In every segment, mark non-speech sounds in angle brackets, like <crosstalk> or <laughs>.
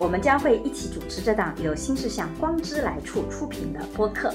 我们将会一起主持这档由新世相光之来处出品的播客。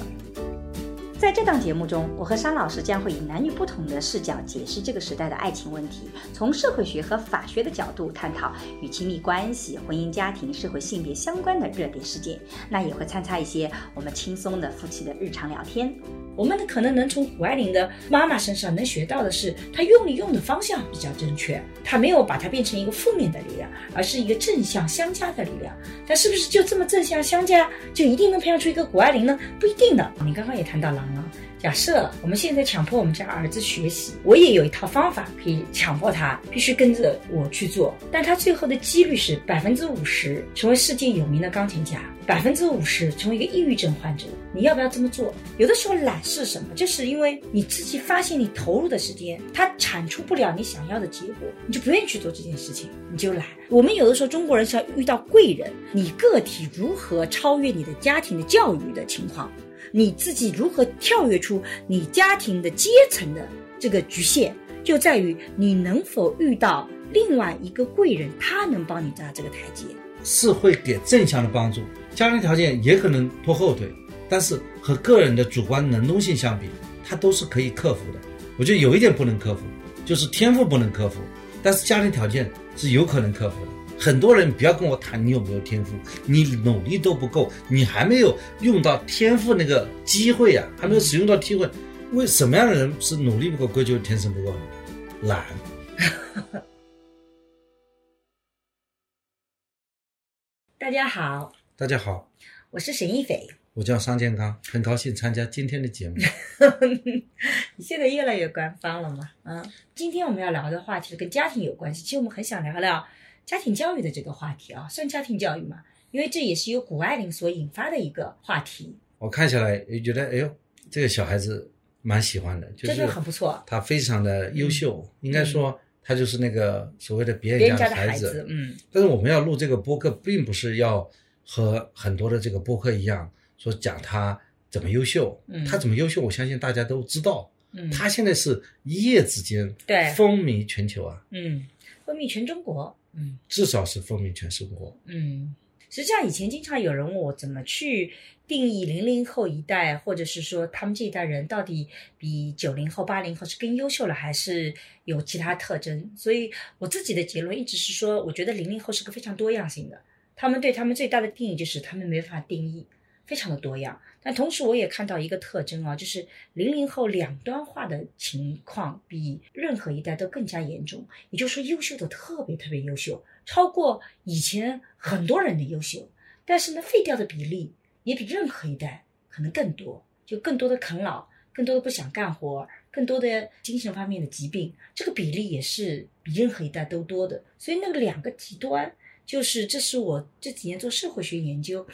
在这档节目中，我和商老师将会以男女不同的视角解释这个时代的爱情问题，从社会学和法学的角度探讨与亲密关系、婚姻家庭、社会性别相关的热点事件。那也会参差一些我们轻松的夫妻的日常聊天。我们可能能从谷爱凌的妈妈身上能学到的是，她用力用的方向比较正确，她没有把它变成一个负面的力量，而是一个正向相加的力量。但是不是就这么正向相加，就一定能培养出一个谷爱凌呢？不一定的。你刚刚也谈到了啊，假设我们现在强迫我们家儿子学习，我也有一套方法可以强迫他必须跟着我去做，但他最后的几率是百分之五十成为世界有名的钢琴家。百分之五十成为一个抑郁症患者，你要不要这么做？有的时候懒是什么？就是因为你自己发现你投入的时间，它产出不了你想要的结果，你就不愿意去做这件事情，你就懒。我们有的时候中国人是要遇到贵人，你个体如何超越你的家庭的教育的情况，你自己如何跳跃出你家庭的阶层的这个局限，就在于你能否遇到另外一个贵人，他能帮你扎这个台阶。是会给正向的帮助，家庭条件也可能拖后腿，但是和个人的主观能动性相比，它都是可以克服的。我觉得有一点不能克服，就是天赋不能克服，但是家庭条件是有可能克服的。很多人不要跟我谈你有没有天赋，你努力都不够，你还没有用到天赋那个机会啊，还没有使用到机会。为什么样的人是努力不够，归咎天生不够呢？懒。<laughs> 大家好，大家好，我是沈一斐，我叫商健康，很高兴参加今天的节目。<laughs> 你现在越来越官方了嘛？嗯，今天我们要聊的话题是跟家庭有关系，其实我们很想聊聊家庭教育的这个话题啊，算家庭教育嘛？因为这也是由谷爱凌所引发的一个话题。我看下来也觉得，哎呦，这个小孩子蛮喜欢的，就是真的很不错，他非常的优秀，应该说。他就是那个所谓的别人家的孩子，嗯。但是我们要录这个播客，并不是要和很多的这个播客一样，说讲他怎么优秀。嗯。他怎么优秀，我相信大家都知道。嗯。他现在是一夜之间对风靡全球啊。嗯，风靡全中国。嗯。至少是风靡全中国。嗯。实际上，以前经常有人问我怎么去定义零零后一代，或者是说他们这一代人到底比九零后、八零后是更优秀了，还是有其他特征？所以我自己的结论一直是说，我觉得零零后是个非常多样性的。他们对他们最大的定义就是他们没法定义，非常的多样。但同时，我也看到一个特征啊，就是零零后两端化的情况比任何一代都更加严重。也就是说，优秀的特别特别优秀。超过以前很多人的优秀，但是呢，废掉的比例也比任何一代可能更多，就更多的啃老，更多的不想干活，更多的精神方面的疾病，这个比例也是比任何一代都多的。所以那个两个极端，就是这是我这几年做社会学研究，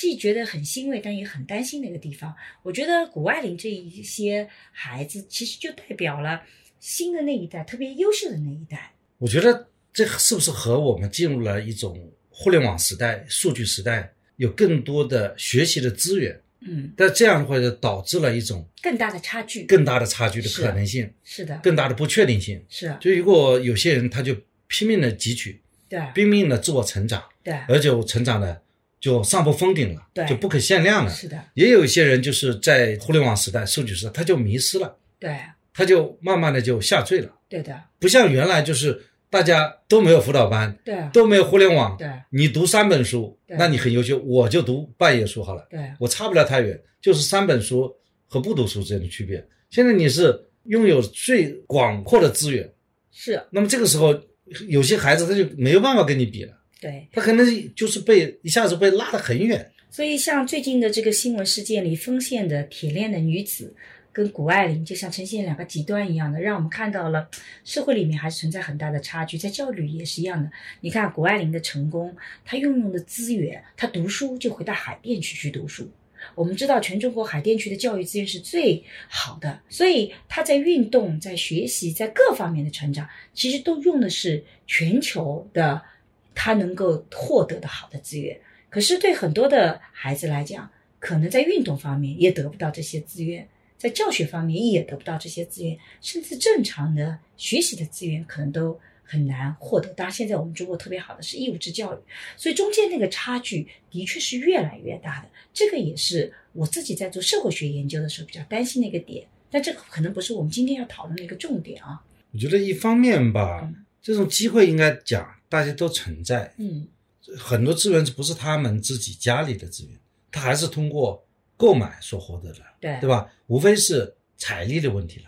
既觉得很欣慰，但也很担心的一个地方。我觉得谷爱凌这一些孩子，其实就代表了新的那一代，特别优秀的那一代。我觉得。这是不是和我们进入了一种互联网时代、数据时代，有更多的学习的资源？嗯，但这样的话就导致了一种更大的差距、更大的差距的可能性。是的，更大的不确定性。是。就如果有些人他就拼命的汲取，对，拼命的自我成长，对，而且我成长的就上不封顶了，对，就不可限量了。是的。也有一些人就是在互联网时代、数据时代，他就迷失了，对，他就慢慢的就下坠了。对的。不像原来就是。大家都没有辅导班，对，都没有互联网，对，你读三本书，那你很优秀，我就读半页书好了，对，我差不了太远，就是三本书和不读书之间的区别。现在你是拥有最广阔的资源，是，那么这个时候有些孩子他就没有办法跟你比了，对，他可能就是被一下子被拉得很远。所以像最近的这个新闻事件里丰县的铁链的女子。跟谷爱凌就像呈现两个极端一样的，让我们看到了社会里面还是存在很大的差距，在教育也是一样的。你看谷爱凌的成功，她运用的资源，她读书就回到海淀区去读书，我们知道全中国海淀区的教育资源是最好的，所以他在运动、在学习、在各方面的成长，其实都用的是全球的他能够获得的好的资源。可是对很多的孩子来讲，可能在运动方面也得不到这些资源，在教学方面也得不到这些资源，甚至正常的学习的资源可能都很难获得。当然，现在我们中国特别好的是义务制教育，所以中间那个差距的确是越来越大的。这个也是我自己在做社会学研究的时候比较担心的一个点。但这个可能不是我们今天要讨论的一个重点啊。我觉得一方面吧，这种机会应该讲大家都存在，嗯很多资源不是他们自己家里的资源，他还是通过购买所获得的，对对吧？无非是财力的问题了。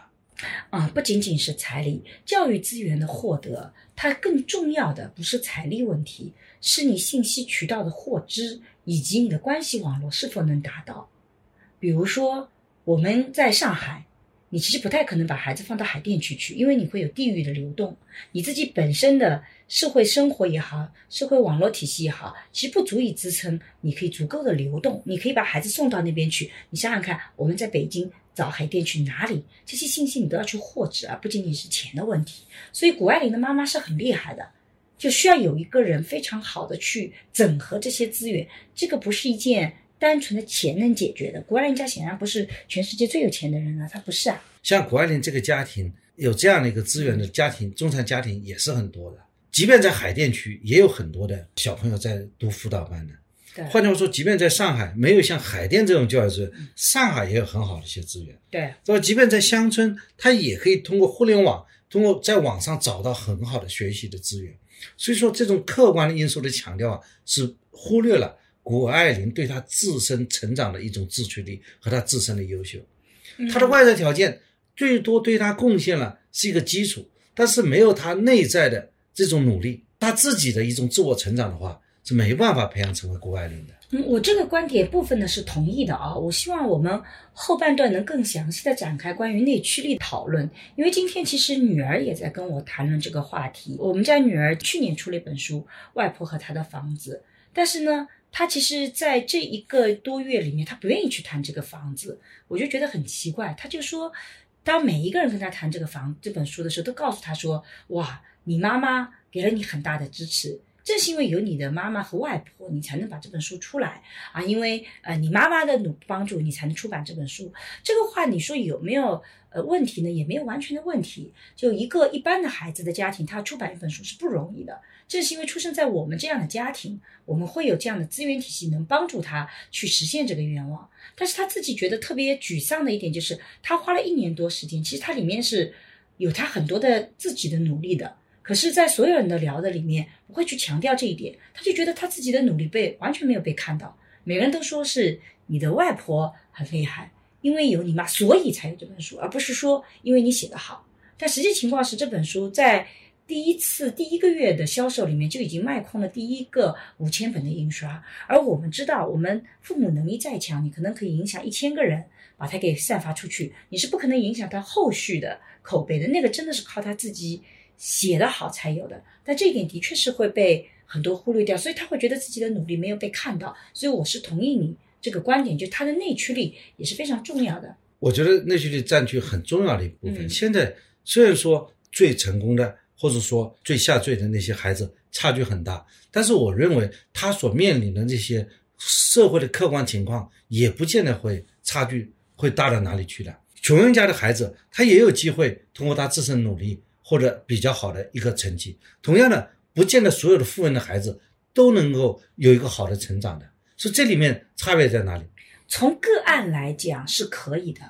啊，不仅仅是财力，教育资源的获得，它更重要的不是财力问题，是你信息渠道的获知以及你的关系网络是否能达到。比如说，我们在上海，你其实不太可能把孩子放到海淀区去，因为你会有地域的流动，你自己本身的社会生活也好，社会网络体系也好，其实不足以支撑你可以足够的流动。你可以把孩子送到那边去，你想想看，我们在北京找海淀去哪里？这些信息你都要去获知而，不仅仅是钱的问题。所以谷爱凌的妈妈是很厉害的，就需要有一个人非常好的去整合这些资源，这个不是一件。单纯的钱能解决的，谷爱凌家显然不是全世界最有钱的人啊，他不是啊。像谷爱凌这个家庭有这样的一个资源的家庭，中产家庭也是很多的。即便在海淀区，也有很多的小朋友在读辅导班的。对换句话说，即便在上海没有像海淀这种教育资源，上海也有很好的一些资源。对那么？即便在乡村，他也可以通过互联网，通过在网上找到很好的学习的资源。所以说，这种客观的因素的强调啊，是忽略了谷爱凌对她自身成长的一种自驱力和她自身的优秀。她的外在条件最多对她贡献了是一个基础，但是没有她内在的这种努力，她自己的一种自我成长的话，是没办法培养成为谷爱凌的。嗯，我这个观点部分呢是同意的啊。我希望我们后半段能更详细的展开关于内驱力讨论，因为今天其实女儿也在跟我谈论这个话题。我们家女儿去年出了一本书《外婆和她的房子》，但是呢，他其实在这一个多月里面，他不愿意去谈这个房子，我就觉得很奇怪。他就说，当每一个人跟他谈这个房这本书的时候，都告诉他说：“哇，你妈妈给了你很大的支持。”正是因为有你的妈妈和外婆，你才能把这本书出来啊！因为呃，你妈妈的努帮助，你才能出版这本书。这个话你说有没有呃问题呢？也没有完全的问题。就一个一般的孩子的家庭，他出版一本书是不容易的。正是因为出生在我们这样的家庭，我们会有这样的资源体系，能帮助他去实现这个愿望。但是他自己觉得特别沮丧的一点就是，他花了一年多时间，其实他里面是有他很多的自己的努力的。可是，在所有人的聊的里面，不会去强调这一点，他就觉得他自己的努力被完全没有被看到。每个人都说是你的外婆很厉害，因为有你妈，所以才有这本书，而不是说因为你写得好。但实际情况是，这本书在第一次第一个月的销售里面就已经卖空了第一个五千本的印刷。而我们知道，我们父母能力再强，你可能可以影响一千个人，把它给散发出去，你是不可能影响他后续的口碑的。那个真的是靠他自己。写的好才有的，但这一点的确是会被很多忽略掉，所以他会觉得自己的努力没有被看到。所以我是同意你这个观点，就他的内驱力也是非常重要的。我觉得内驱力占据很重要的一部分。嗯现在虽然说最成功的或者说最下坠的那些孩子差距很大，但是我认为他所面临的这些社会的客观情况也不见得会差距会大到哪里去的。穷人家的孩子他也有机会通过他自身努力。或者比较好的一个成绩，同样的，不见得所有的富人的孩子都能够有一个好的成长的，所以这里面差别在哪里？从个案来讲是可以的，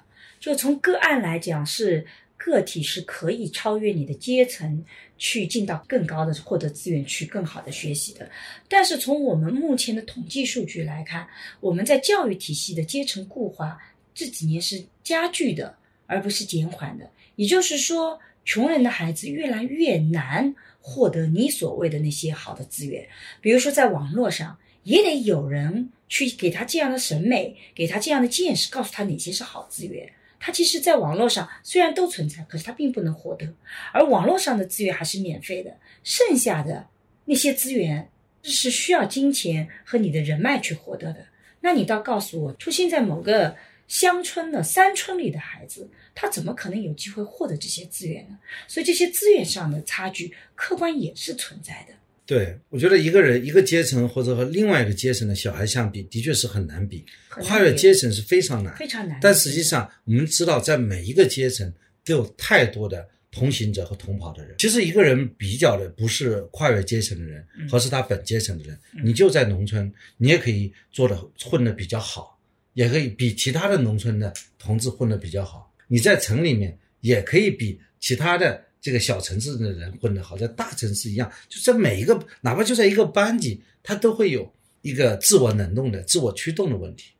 就从个案来讲是个体是可以超越你的阶层，去进到更高的获得资源，去更好的学习的。但是从我们目前的统计数据来看，我们在教育体系的阶层固化这几年是加剧的，而不是减缓的。也就是说。穷人的孩子越来越难获得你所谓的那些好的资源，比如说在网络上，也得有人去给他这样的审美，给他这样的见识，告诉他哪些是好资源。他其实，在网络上虽然都存在，可是他并不能获得。而网络上的资源还是免费的，剩下的那些资源是需要金钱和你的人脉去获得的。那你倒告诉我，出现在某个乡村的山村里的孩子，他怎么可能有机会获得这些资源呢？所以这些资源上的差距，客观也是存在的。对，我觉得一个人一个阶层或者和另外一个阶层的小孩相比，的确是很难比，跨越阶层是非常难。非常难。但实际上，我们知道，在每一个阶层都有太多的同行者和同跑的人。其实，一个人比较的不是跨越阶层的人，嗯和是他本阶层的人。你就在农村，你也可以做的混的比较好，也可以比其他的农村的同志混的比较好。你在城里面也可以比其他的这个小城市的人混得好，在大城市一样，就在每一个，哪怕就在一个班级，他都会有一个自我能动的、自我驱动的问题。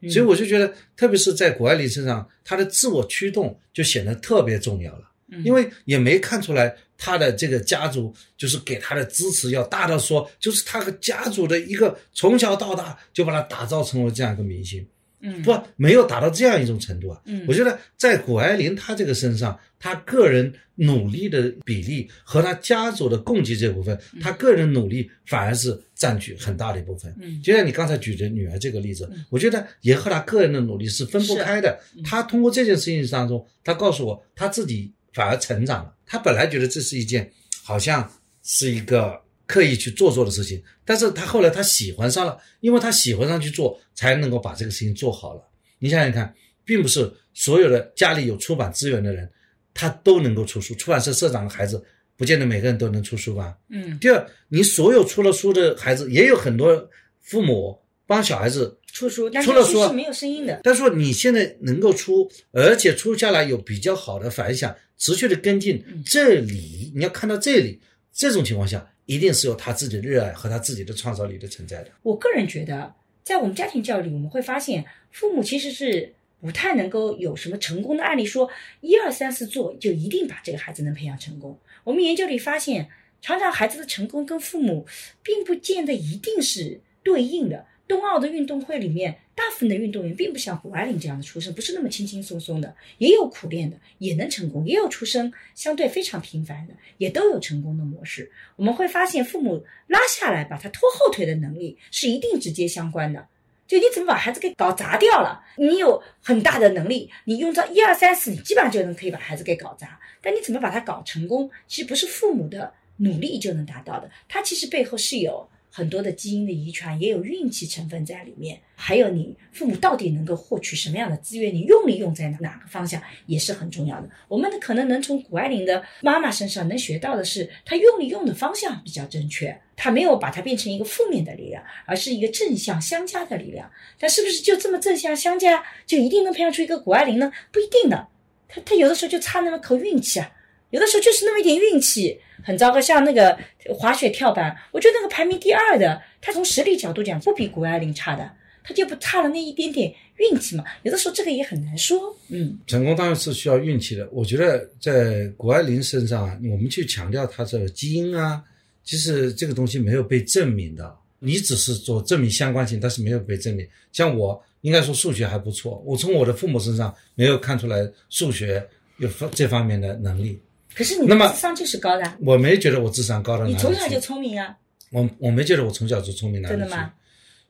嗯所以我就觉得，特别是在谷爱凌身上，她的自我驱动就显得特别重要了。嗯因为也没看出来她的这个家族就是给她的支持要大到说，就是她和家族的一个从小到大就把她打造成为这样一个明星，嗯不没有达到这样一种程度啊。嗯我觉得在谷爱凌她这个身上，她个人努力的比例和她家族的供给这部分，她个人努力反而是占据很大的一部分。嗯就像你刚才举的女儿这个例子，我觉得也和她个人的努力是分不开的。她通过这件事情当中，她告诉我，她自己反而成长了。她本来觉得这是一件好像是一个刻意去做做的事情，但是他后来他喜欢上了，因为他喜欢上去做，才能够把这个事情做好了。你想想看，并不是所有的家里有出版资源的人，他都能够出书。出版社社长的孩子，不见得每个人都能出书吧？嗯第二，你所有出了书的孩子，也有很多父母帮小孩子出书，但出了书是是没有声音的。但是说你现在能够出，而且出下来有比较好的反响，持续的跟进，嗯这里你要看到这里，这种情况下，一定是有他自己的热爱和他自己的创造力的存在的。我个人觉得，在我们家庭教育里，我们会发现，父母其实是不太能够有什么成功的案例，说一二三四做就一定把这个孩子能培养成功。我们研究里发现，常常孩子的成功跟父母并不见得一定是对应的。冬奥的运动会里面，大部分的运动员并不像谷爱凌这样的出身，不是那么轻轻松松的，也有苦练的，也能成功；也有出身相对非常平凡的，也都有成功的模式。我们会发现，父母拉下来把他拖后腿的能力是一定直接相关的。就你怎么把孩子给搞砸掉了？你有很大的能力，你用到一二三四，你基本上就能可以把孩子给搞砸。但你怎么把他搞成功，其实不是父母的努力就能达到的，它其实背后是有很多的基因的遗传，也有运气成分在里面，还有你父母到底能够获取什么样的资源，你用力用在哪个方向也是很重要的。我们可能能从谷爱凌的妈妈身上能学到的是，她用力用的方向比较正确，她没有把它变成一个负面的力量，而是一个正向相加的力量。但是不是就这么正向相加，就一定能培养出一个谷爱凌呢？不一定的，她她有的时候就差那么口运气啊。有的时候就是那么一点运气，很糟糕。像那个滑雪跳板，我觉得那个排名第二的，他从实力角度讲不比谷爱凌差的，他就不差了那一点点运气嘛。有的时候这个也很难说。嗯成功当然是需要运气的。我觉得在谷爱凌身上啊，我们去强调她的基因啊，其实这个东西没有被证明的。你只是做证明相关性，但是没有被证明。像我应该说数学还不错，我从我的父母身上没有看出来数学有这方面的能力。可是你那么的智商就是高的，我没觉得我智商高到哪里。你从小就聪明啊，我我没觉得我从小就聪明哪里去。真的吗？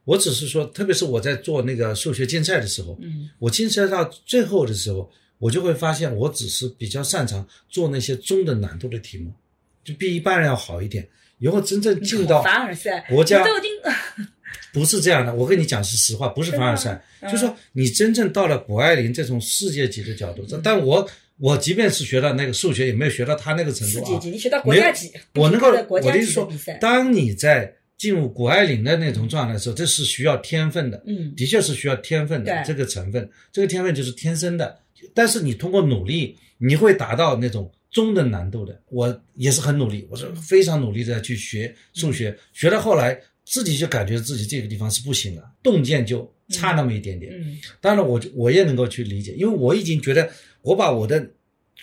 我只是说，特别是我在做那个数学竞赛的时候，嗯。我竞赛到最后的时候，我就会发现，我只是比较擅长做那些中等难度的题目，就比一般人要好一点。以后真正进到凡尔赛，国家你都已经 <laughs> <laughs> 不是这样的，我跟你讲是实话，不是凡尔赛，真的吗？嗯。就是说你真正到了谷爱凌这种世界级的角度，但我我即便是学到那个数学，也没有学到他那个程度啊。你学到国家级，我能够我的意思说当你在进入谷爱凌的那种状态的时候，这是需要天分的，嗯的确是需要天分的这个成分，这个天分就是天生的。但是你通过努力，你会达到那种中等难度的。我也是很努力，我是非常努力的去学数学，学到后来自己就感觉自己这个地方是不行了，洞见就差那么一点点。嗯当然我，我也能够去理解，因为我已经觉得我把我的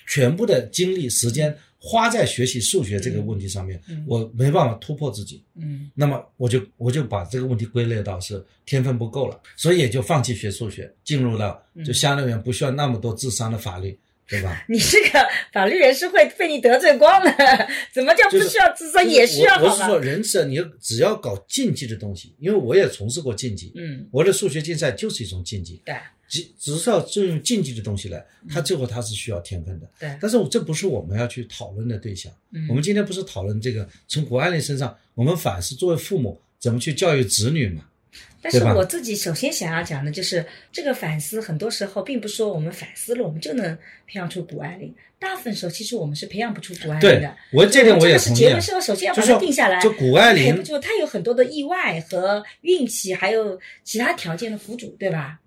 全部的精力、时间花在学习数学这个问题上面，嗯我没办法突破自己。嗯那么我就我就把这个问题归类到是天分不够了，所以也就放弃学数学，进入了嗯就相当于不需要那么多智商的法律，对吧？<laughs> 你这个法律人士会被你得罪光的，怎么叫不就是需要智商也需要好吧？我我是说，人生你只要搞竞技的东西，因为我也从事过竞技，嗯，我的数学竞赛就是一种竞技，对只只是要就用竞技的东西来，他最后他是需要天分的。对，但是我这不是我们要去讨论的对象。嗯我们今天不是讨论这个，从谷爱凌身上，我们反思作为父母怎么去教育子女嘛？但是我自己首先想要讲的就是，这个反思很多时候并不是说我们反思了我们就能培养出谷爱凌，大部分时候其实我们是培养不出谷爱凌对的。我这点我也这个是同意啊结婚时候首先要把它定下来，就谷爱凌她有很多的意外和运气，还有其他条件的辅助，对吧？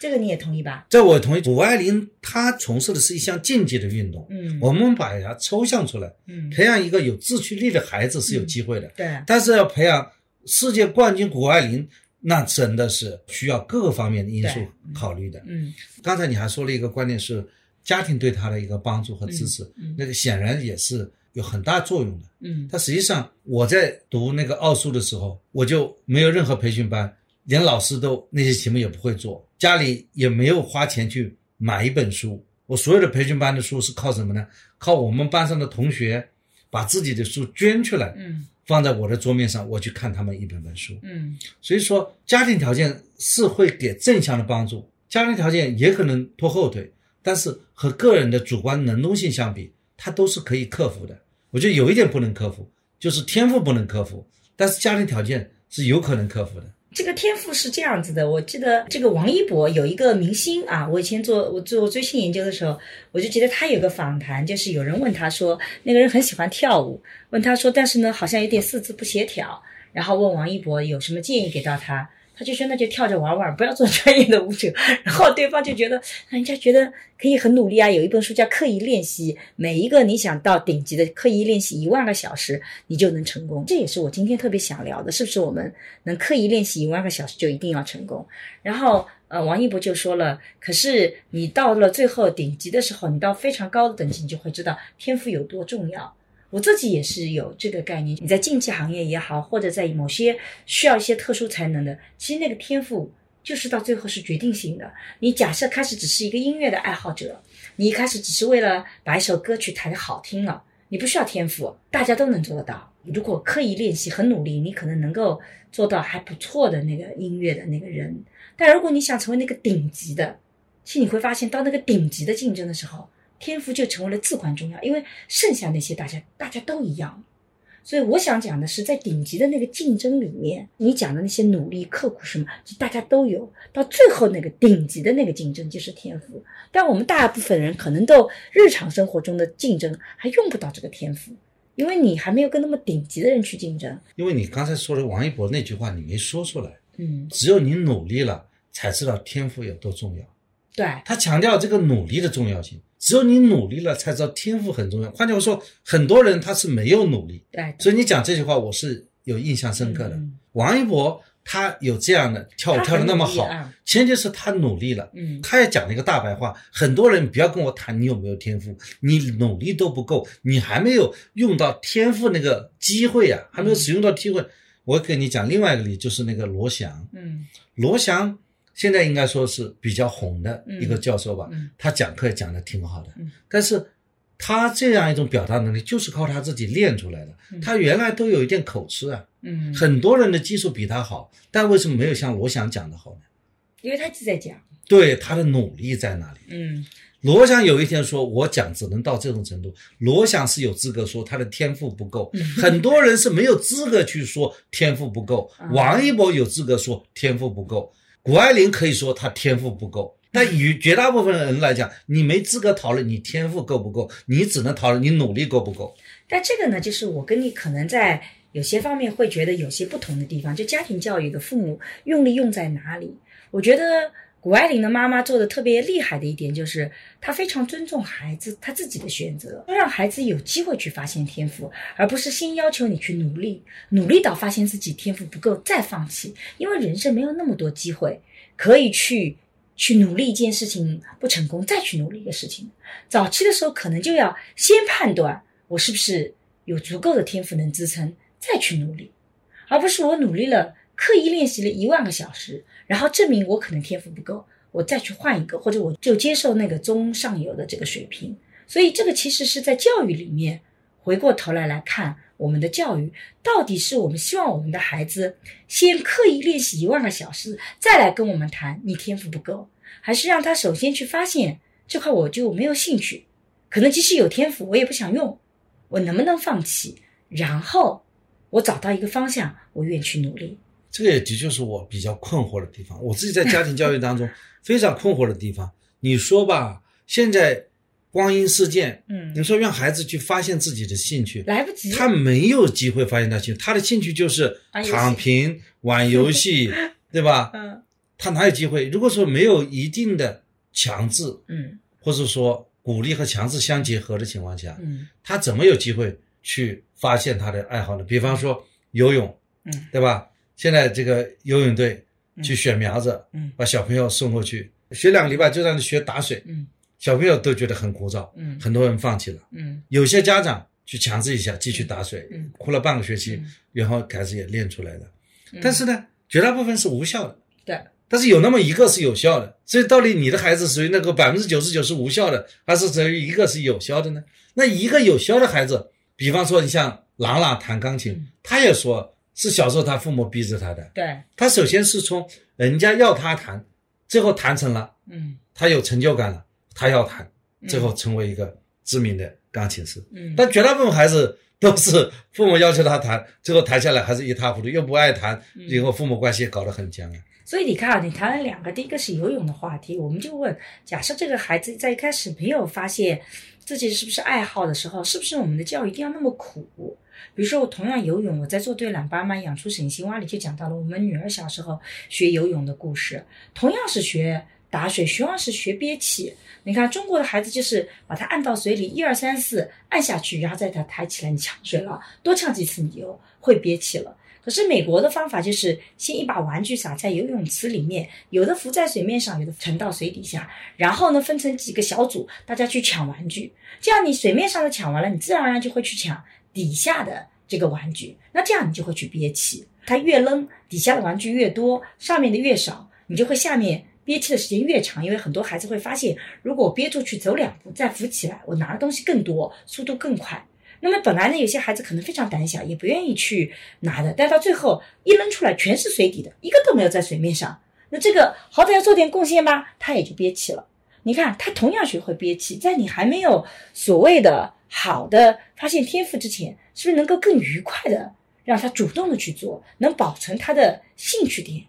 这个你也同意吧？这我同意。谷爱凌她从事的是一项竞技的运动，嗯我们把它抽象出来，嗯，培养一个有自驱力的孩子是有机会的。对，但是要培养世界冠军谷爱凌，那真的是需要各个方面的因素考虑的。嗯刚才你还说了一个观点是家庭对他的一个帮助和支持，嗯嗯那个显然也是有很大作用的。嗯但实际上我在读那个奥数的时候，我就没有任何培训班，连老师都那些题目也不会做，家里也没有花钱去买一本书。我所有的培训班的书是靠什么呢？靠我们班上的同学把自己的书捐出来，嗯放在我的桌面上，我去看他们一本本书。嗯所以说，家庭条件是会给正向的帮助，家庭条件也可能拖后腿，但是和个人的主观能动性相比，它都是可以克服的。我觉得有一点不能克服，就是天赋不能克服，但是家庭条件是有可能克服的。这个天赋是这样子的，我记得这个王一博有一个明星啊，我以前做我做追星研究的时候，我就觉得他有个访谈，就是有人问他说，那个人很喜欢跳舞，问他说，但是呢，好像有点四肢不协调，然后问王一博有什么建议给到他，他就说那就跳着玩玩，不要做专业的舞者。然后对方就觉得，人家觉得可以很努力啊，有一本书叫《刻意练习》，每一个你想到顶级的刻意练习一万个小时，你就能成功。这也是我今天特别想聊的，是不是我们能刻意练习一万个小时就一定要成功？然后呃，王一博就说了，可是你到了最后顶级的时候，你到非常高的等级，你就会知道天赋有多重要。我自己也是有这个概念，你在竞技行业也好，或者在某些需要一些特殊才能的，其实那个天赋就是到最后是决定性的。你假设开始只是一个音乐的爱好者，你一开始只是为了把一首歌曲弹得好听了，你不需要天赋，大家都能做得到。如果刻意练习、很努力，你可能能够做到还不错的那个音乐的那个人。但如果你想成为那个顶级的，其实你会发现，到那个顶级的竞争的时候，天赋就成为了至关重要，因为剩下那些大家大家都一样。所以我想讲的是，在顶级的那个竞争里面，你讲的那些努力、刻苦什么，大家都有。到最后那个顶级的那个竞争就是天赋，但我们大部分人可能都日常生活中的竞争还用不到这个天赋，因为你还没有跟那么顶级的人去竞争。因为你刚才说的王一博那句话，你没说出来，嗯，只有你努力了，才知道天赋有多重要。对，他强调这个努力的重要性，只有你努力了，才知道天赋很重要。换句话说，很多人他是没有努力，对，所以你讲这句话，我是有印象深刻的。嗯王一博他有这样的跳舞跳的那么好，前提是他努力了。嗯。他也讲了一个大白话，很多人不要跟我谈你有没有天赋，你努力都不够，你还没有用到天赋那个机会啊，还没有使用到机会。我给你讲另外一个例，就是那个罗翔，嗯。罗翔现在应该说是比较红的一个教授吧，嗯他讲课讲的挺好的，嗯但是他这样一种表达能力就是靠他自己练出来的。嗯他原来都有一点口吃啊，嗯，很多人的技术比他好，但为什么没有像罗翔讲的好呢？因为他一直在讲，对他的努力在哪里？嗯罗翔有一天说：“我讲只能到这种程度。”罗翔是有资格说他的天赋不够，很多人是没有资格去说天赋不够。<laughs> 啊王一博有资格说天赋不够，谷爱凌可以说她天赋不够。但与绝大部分人来讲，你没资格讨论你天赋够不够，你只能讨论你努力够不够。但这个呢，就是我跟你可能在有些方面会觉得有些不同的地方，就家庭教育的父母用力用在哪里？我觉得谷爱凌的妈妈做的特别厉害的一点就是，她非常尊重孩子他自己的选择，让孩子有机会去发现天赋，而不是先要求你去努力，努力到发现自己天赋不够再放弃，因为人生没有那么多机会可以去。去努力一件事情不成功，再去努力一个事情。早期的时候，可能就要先判断我是不是有足够的天赋能支撑，再去努力，而不是我努力了，刻意练习了一万个小时，然后证明我可能天赋不够，我再去换一个，或者我就接受那个中上游的这个水平。所以这个其实是在教育里面，回过头来来看我们的教育，到底是我们希望我们的孩子先刻意练习一万个小时，再来跟我们谈你天赋不够，还是让他首先去发现这块我就没有兴趣，可能即使有天赋我也不想用，我能不能放弃？然后我找到一个方向，我愿去努力。这个也的确是我比较困惑的地方。我自己在家庭教育当中 <laughs> 非常困惑的地方。你说吧，现在光阴似箭，嗯你说让孩子去发现自己的兴趣，来不及，他没有机会发现他兴趣，他的兴趣就是躺平、玩游戏，<laughs> 对吧？嗯他哪有机会？如果说没有一定的强制，嗯或者说鼓励和强制相结合的情况下，嗯他怎么有机会去发现他的爱好呢？比方说游泳，嗯对吧？现在这个游泳队嗯。去选苗子，嗯。把小朋友送过去，学两个礼拜就让你学打水，嗯。小朋友都觉得很枯燥，嗯。很多人放弃了。嗯。有些家长去强制一下，继续打水，嗯。哭了半个学期，嗯。然后孩子也练出来了。嗯。但是呢，绝大部分是无效的。对，但是有那么一个是有效的，所以到底你的孩子属于那个百分之九十九是无效的，还是属于一个是有效的呢？那一个有效的孩子，比方说你像朗朗弹钢琴，嗯。他也说是小时候他父母逼着他的，对，他首先是从人家要他弹，最后弹成了，嗯他有成就感了，他要弹，嗯最后成为一个知名的钢琴师。嗯，但绝大部分孩子都是父母要求他弹，最后弹下来还是一塌糊涂，又不爱弹，嗯以后父母关系也搞得很僵啊。所以你看啊，你谈了两个，第一个是游泳的话题，我们就问：假设这个孩子在一开始没有发现自己是不是爱好的时候，是不是我们的教育一定要那么苦？比如说，我同样游泳，我在做对懒爸妈养出省心蛙里就讲到了我们女儿小时候学游泳的故事，同样是学打水，同样是学憋气。你看中国的孩子就是把它按到水里，一二三四按下去，然后再他抬起来，你呛水了，多呛几次你就会憋气了。可是美国的方法就是先一把玩具撒在游泳池里面，有的浮在水面上，有的沉到水底下，然后呢分成几个小组，大家去抢玩具。这样你水面上的抢完了，你自然而然就会去抢底下的这个玩具，那这样你就会去憋气。它越扔底下的玩具越多，上面的越少，你就会下面憋气的时间越长。因为很多孩子会发现，如果我憋出去走两步再浮起来，我拿的东西更多，速度更快。那么本来呢，有些孩子可能非常胆小，也不愿意去拿的，但到最后一扔出来全是水底的，一个都没有在水面上。那这个好歹要做点贡献吧，他也就憋气了。你看，他同样学会憋气，在你还没有所谓的好的发现天赋之前，是不是能够更愉快的让他主动的去做，能保存他的兴趣点？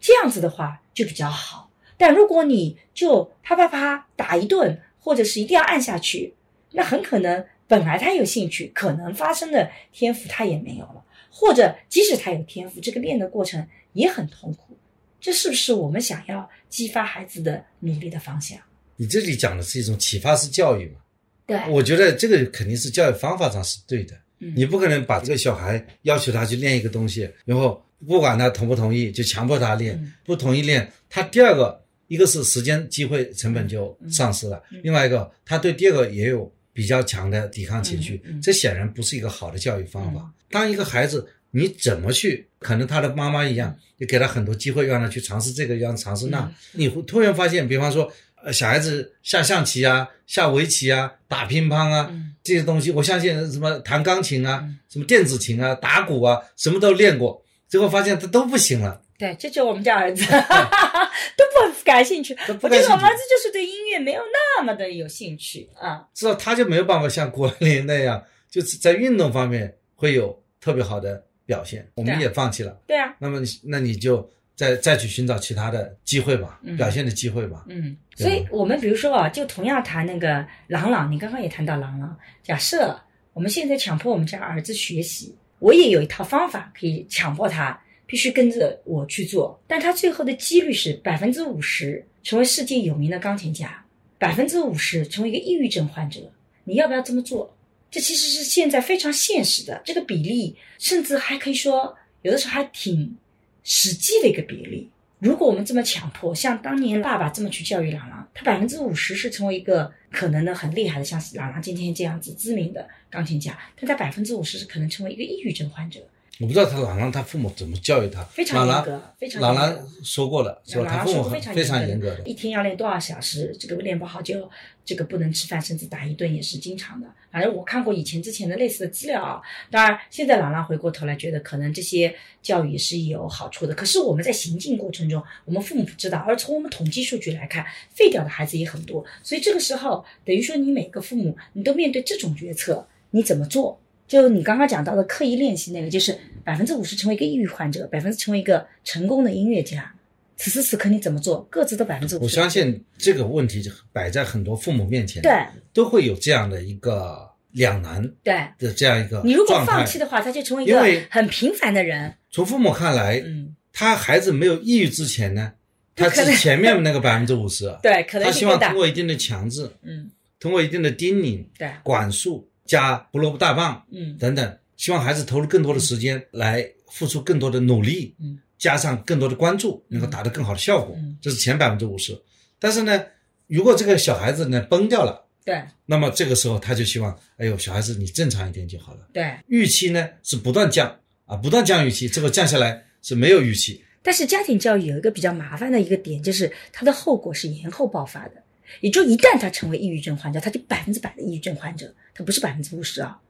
这样子的话就比较好。但如果你就啪啪啪打一顿，或者是一定要按下去，那很可能。本来他有兴趣，可能发生的天赋他也没有了，或者即使他有天赋，这个练的过程也很痛苦。这是不是我们想要激发孩子的努力的方向？你这里讲的是一种启发式教育嘛？对，我觉得这个肯定是教育方法上是对的。嗯你不可能把这个小孩要求他去练一个东西，然后不管他同不同意，就强迫他练，嗯不同意练，他第二个一个是时间机会成本就丧失了，嗯另外一个他对第二个也有。比较强的抵抗情绪，这显然不是一个好的教育方法。嗯当一个孩子，你怎么去？可能他的妈妈一样，也给他很多机会，让他去尝试这个，让他尝试那。嗯你会突然发现，比方说，呃，小孩子下象棋啊，下围棋啊，打乒乓啊，嗯这些东西，我相信什么弹钢琴啊，嗯什么电子琴啊，打鼓啊，什么都练过，最后发现他都不行了。对，这就是我们家儿子 <laughs> 都不感兴趣。都不感兴趣我觉得我们儿子就是对音乐没有那么的有兴趣啊。知道他就没有办法像郭林那样，就是在运动方面会有特别好的表现，我们也放弃了。对啊，那么你那你就再再去寻找其他的机会吧，嗯表现的机会吧。嗯，所以我们比如说啊，就同样谈那个朗朗，你刚刚也谈到朗朗。假设我们现在强迫我们家儿子学习，我也有一套方法可以强迫他必须跟着我去做，但他最后的几率是百分之五十成为世界有名的钢琴家，百分之五十成为一个抑郁症患者。你要不要这么做？这其实是现在非常现实的这个比例，甚至还可以说有的时候还挺实际的一个比例。如果我们这么强迫，像当年爸爸这么去教育朗朗，他百分之五十是成为一个可能的很厉害的，像朗朗今天这样子知名的钢琴家，但他百分之五十是可能成为一个抑郁症患者。我不知道他朗朗他父母怎么教育他。非常严格朗，非常朗严格朗说过了，是吧？朗朗他父母说过非常非常严严格的。一天要练多少小时，这个练不好就这个不能吃饭，甚至打一顿也是经常的。反正我看过以前之前的类似的资料啊。当然，现在朗朗回过头来觉得可能这些教育是有好处的。可是我们在行进过程中，我们父母不知道，而从我们统计数据来看，废掉的孩子也很多。所以这个时候，等于说你每个父母你都面对这种决策，你怎么做？就你刚刚讲到的刻意练习那个，就是百分之五十成为一个抑郁患者，百分之成为一个成功的音乐家。此时此刻你怎么做？各自都百分之五十。我相信这个问题就摆在很多父母面前，对都会有这样的一个两难对，的这样一个你如果放弃的话，他就成为一个很平凡的人。从父母看来，嗯，他孩子没有抑郁之前呢，他只是前面那个百分之五十，<laughs> 对，可能他希望通过一定的强制，嗯，通过一定的叮咛、对，管束加胡萝卜大棒嗯等等，希望孩子投入更多的时间来付出更多的努力，嗯，加上更多的关注，能够达到更好的效果嗯，这是前百分之五十。但是呢，如果这个小孩子呢崩掉了，对那么这个时候他就希望，哎呦，小孩子你正常一点就好了。对。预期呢是不断降啊，不断降预期，这个降下来是没有预期。但是家庭教育有一个比较麻烦的一个点，就是它的后果是延后爆发的。也就一旦他成为抑郁症患者，他就百分之百的抑郁症患者，他不是百分之五十啊。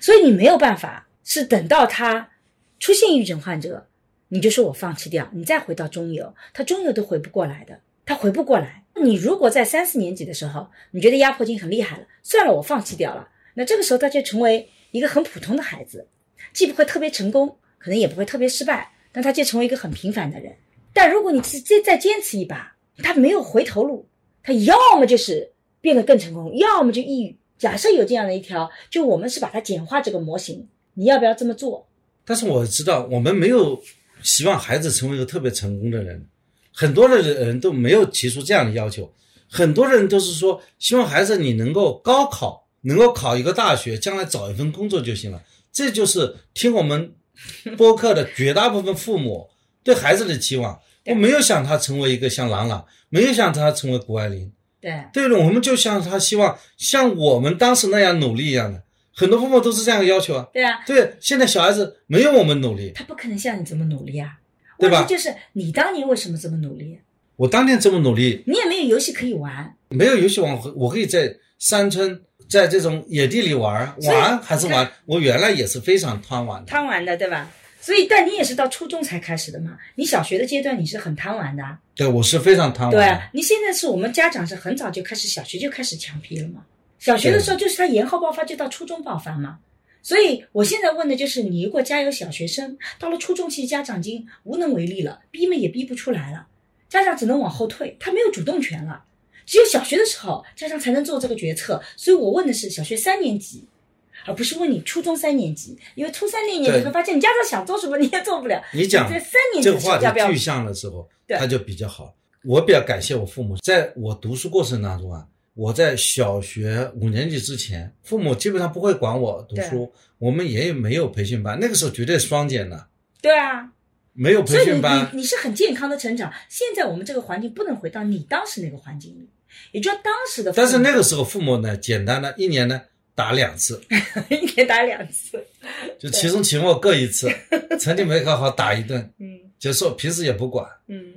所以你没有办法是等到他出现抑郁症患者，你就说我放弃掉，你再回到中游，他中游都回不过来的，他回不过来。你如果在三四年级的时候，你觉得压迫已经很厉害了，算了，我放弃掉了，那这个时候他就成为一个很普通的孩子，既不会特别成功，可能也不会特别失败，但他就成为一个很平凡的人。但如果你再再坚持一把，他没有回头路，他要么就是变得更成功，要么就抑郁。假设有这样的一条，就我们是把它简化这个模型，你要不要这么做？但是我知道，我们没有希望孩子成为一个特别成功的人，很多的人都没有提出这样的要求，很多人都是说希望孩子你能够高考，能够考一个大学，将来找一份工作就行了。这就是听我们播客的绝大部分父母对孩子的期望。对我没有想他成为一个像朗朗，没有想他成为谷爱凌，对对了，我们就像他希望像我们当时那样努力一样的，很多父母都是这样的要求啊。对啊，对，现在小孩子没有我们努力。他不可能像你这么努力啊。对吧问题就是你当年为什么这么努力？我当年这么努力，你也没有游戏可以玩，没有游戏玩，我可以在山村，在这种野地里玩玩还是玩。我原来也是非常贪玩的，贪玩的，对吧？所以，但你也是到初中才开始的嘛。你小学的阶段你是很贪玩的啊，对我是非常贪玩。对啊，你现在是我们家长是很早就开始，小学就开始强逼了嘛。小学的时候就是他延后爆发，就到初中爆发嘛。所以我现在问的就是，你如果家有小学生，到了初中期，家长已经无能为力了，逼嘛也逼不出来了，家长只能往后退，他没有主动权了。只有小学的时候，家长才能做这个决策。所以我问的是小学三年级，而不是问你初中三年级，因为初三那年你会发现，你家长想做什么你也做不了。你讲在三年这个话时候要不要题具象的时候，对他就比较好。我比较感谢我父母，在我读书过程当中啊，我在小学五年级之前，父母基本上不会管我读书，我们也没有培训班，那个时候绝对双减的，对啊，没有培训班。你你是很健康的成长。现在我们这个环境不能回到你当时那个环境里，也就当时的父母。但是那个时候父母呢，简单的一年呢打两次，<laughs> 一年打两次，就期中期末各一次，<laughs> 成绩没考好打一顿，嗯结束，平时也不管。嗯，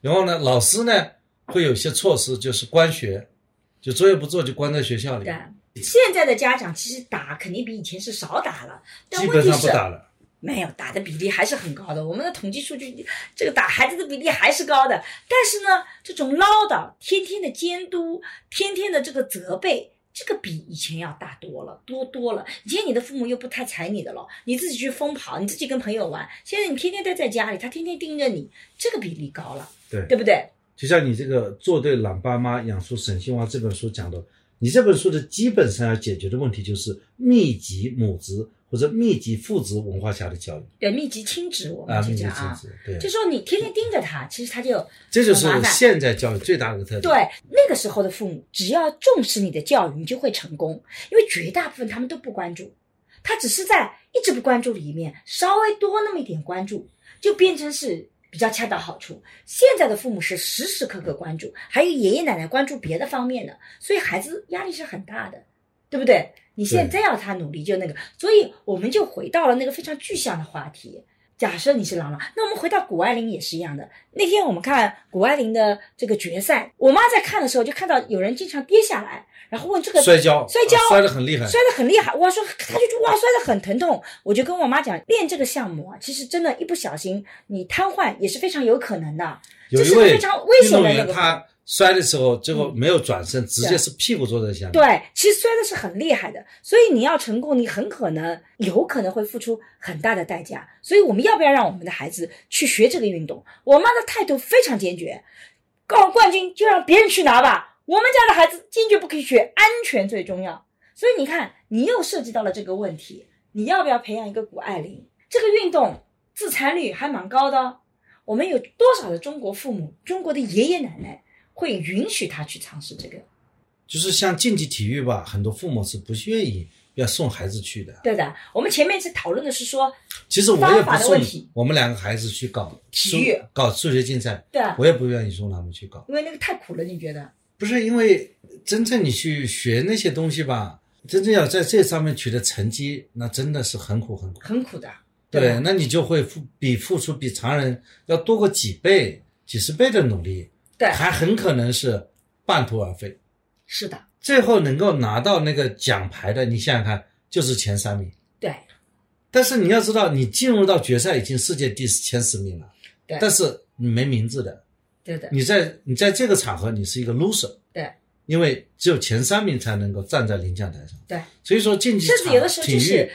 然后呢，老师呢会有些措施，就是关学，就作业不做就关在学校里对，。现在的家长其实打肯定比以前是少打了，但基本问题是上不打了。没有打的比例还是很高的。我们的统计数据，这个打孩子的比例还是高的。但是呢，这种唠叨、天天的监督、天天的这个责备，这个比以前要大多了，多多了。以前你的父母又不太睬你的了，你自己去疯跑，你自己跟朋友玩。现在你天天待在家里，他天天盯着你，这个比例高了，对对不对？就像你这个《做对懒爸妈养出省心娃》这本书讲的，你这本书的基本上要解决的问题就是密集母职或者密集父子文化下的教育对，密集亲职，我啊，们密集亲职，对，就说你天天盯着他，其实他就这就是现在教育最大的一个特点。对，那个时候的父母，只要重视你的教育，你就会成功。因为绝大部分他们都不关注，他只是在一直不关注里面稍微多那么一点关注，就变成是比较恰到好处。现在的父母是时时刻刻关注，还有爷爷奶奶关注别的方面的，所以孩子压力是很大的。对不对？你现在真要他努力，就那个，所以我们就回到了那个非常具象的话题。假设你是郎朗，那我们回到谷爱凌也是一样的。那天我们看谷爱凌的这个决赛，我妈在看的时候就看到有人经常跌下来，然后问这个摔跤，摔跤啊摔得很厉害。摔得很厉害。我说，她就说哇，摔得很疼痛。我就跟我妈讲，练这个项目啊，其实真的，一不小心你瘫痪也是非常有可能的。这是非常危险的那个他摔的时候，结果嗯没有转身，直接是屁股坐在下面。对，其实摔的是很厉害的，所以你要成功，你很可能有可能会付出很大的代价。所以我们要不要让我们的孩子去学这个运动？我妈的态度非常坚决，告冠军就让别人去拿吧，我们家的孩子坚决不可以学，安全最重要。所以你看，你又涉及到了这个问题，你要不要培养一个谷爱凌？这个运动自残率还蛮高的哦。我们有多少的中国父母、中国的爷爷奶奶会允许他去尝试这个？就是像竞技体育吧，很多父母是不愿意要送孩子去的。对的，我们前面是讨论的是说，其实我也方不送我们两个孩子去搞体育搞数学竞赛，对啊，我也不愿意送他们去搞。因为那个太苦了，你觉得？不是因为真正你去学那些东西吧，真正要在这上面取得成绩，那真的是很苦很苦。很苦的，对，吧那你就会付比付出比常人要多个几倍、几十倍的努力，对，还很可能是半途而废。是的，最后能够拿到那个奖牌的，你想想看，就是前三名。对，但是你要知道，你进入到决赛已经世界第前十名了，对。但是你没名字的，对的，你在你在这个场合你是一个 loser，对，因为只有前三名才能够站在领奖台上。对，所以说竞技甚至有的时候就是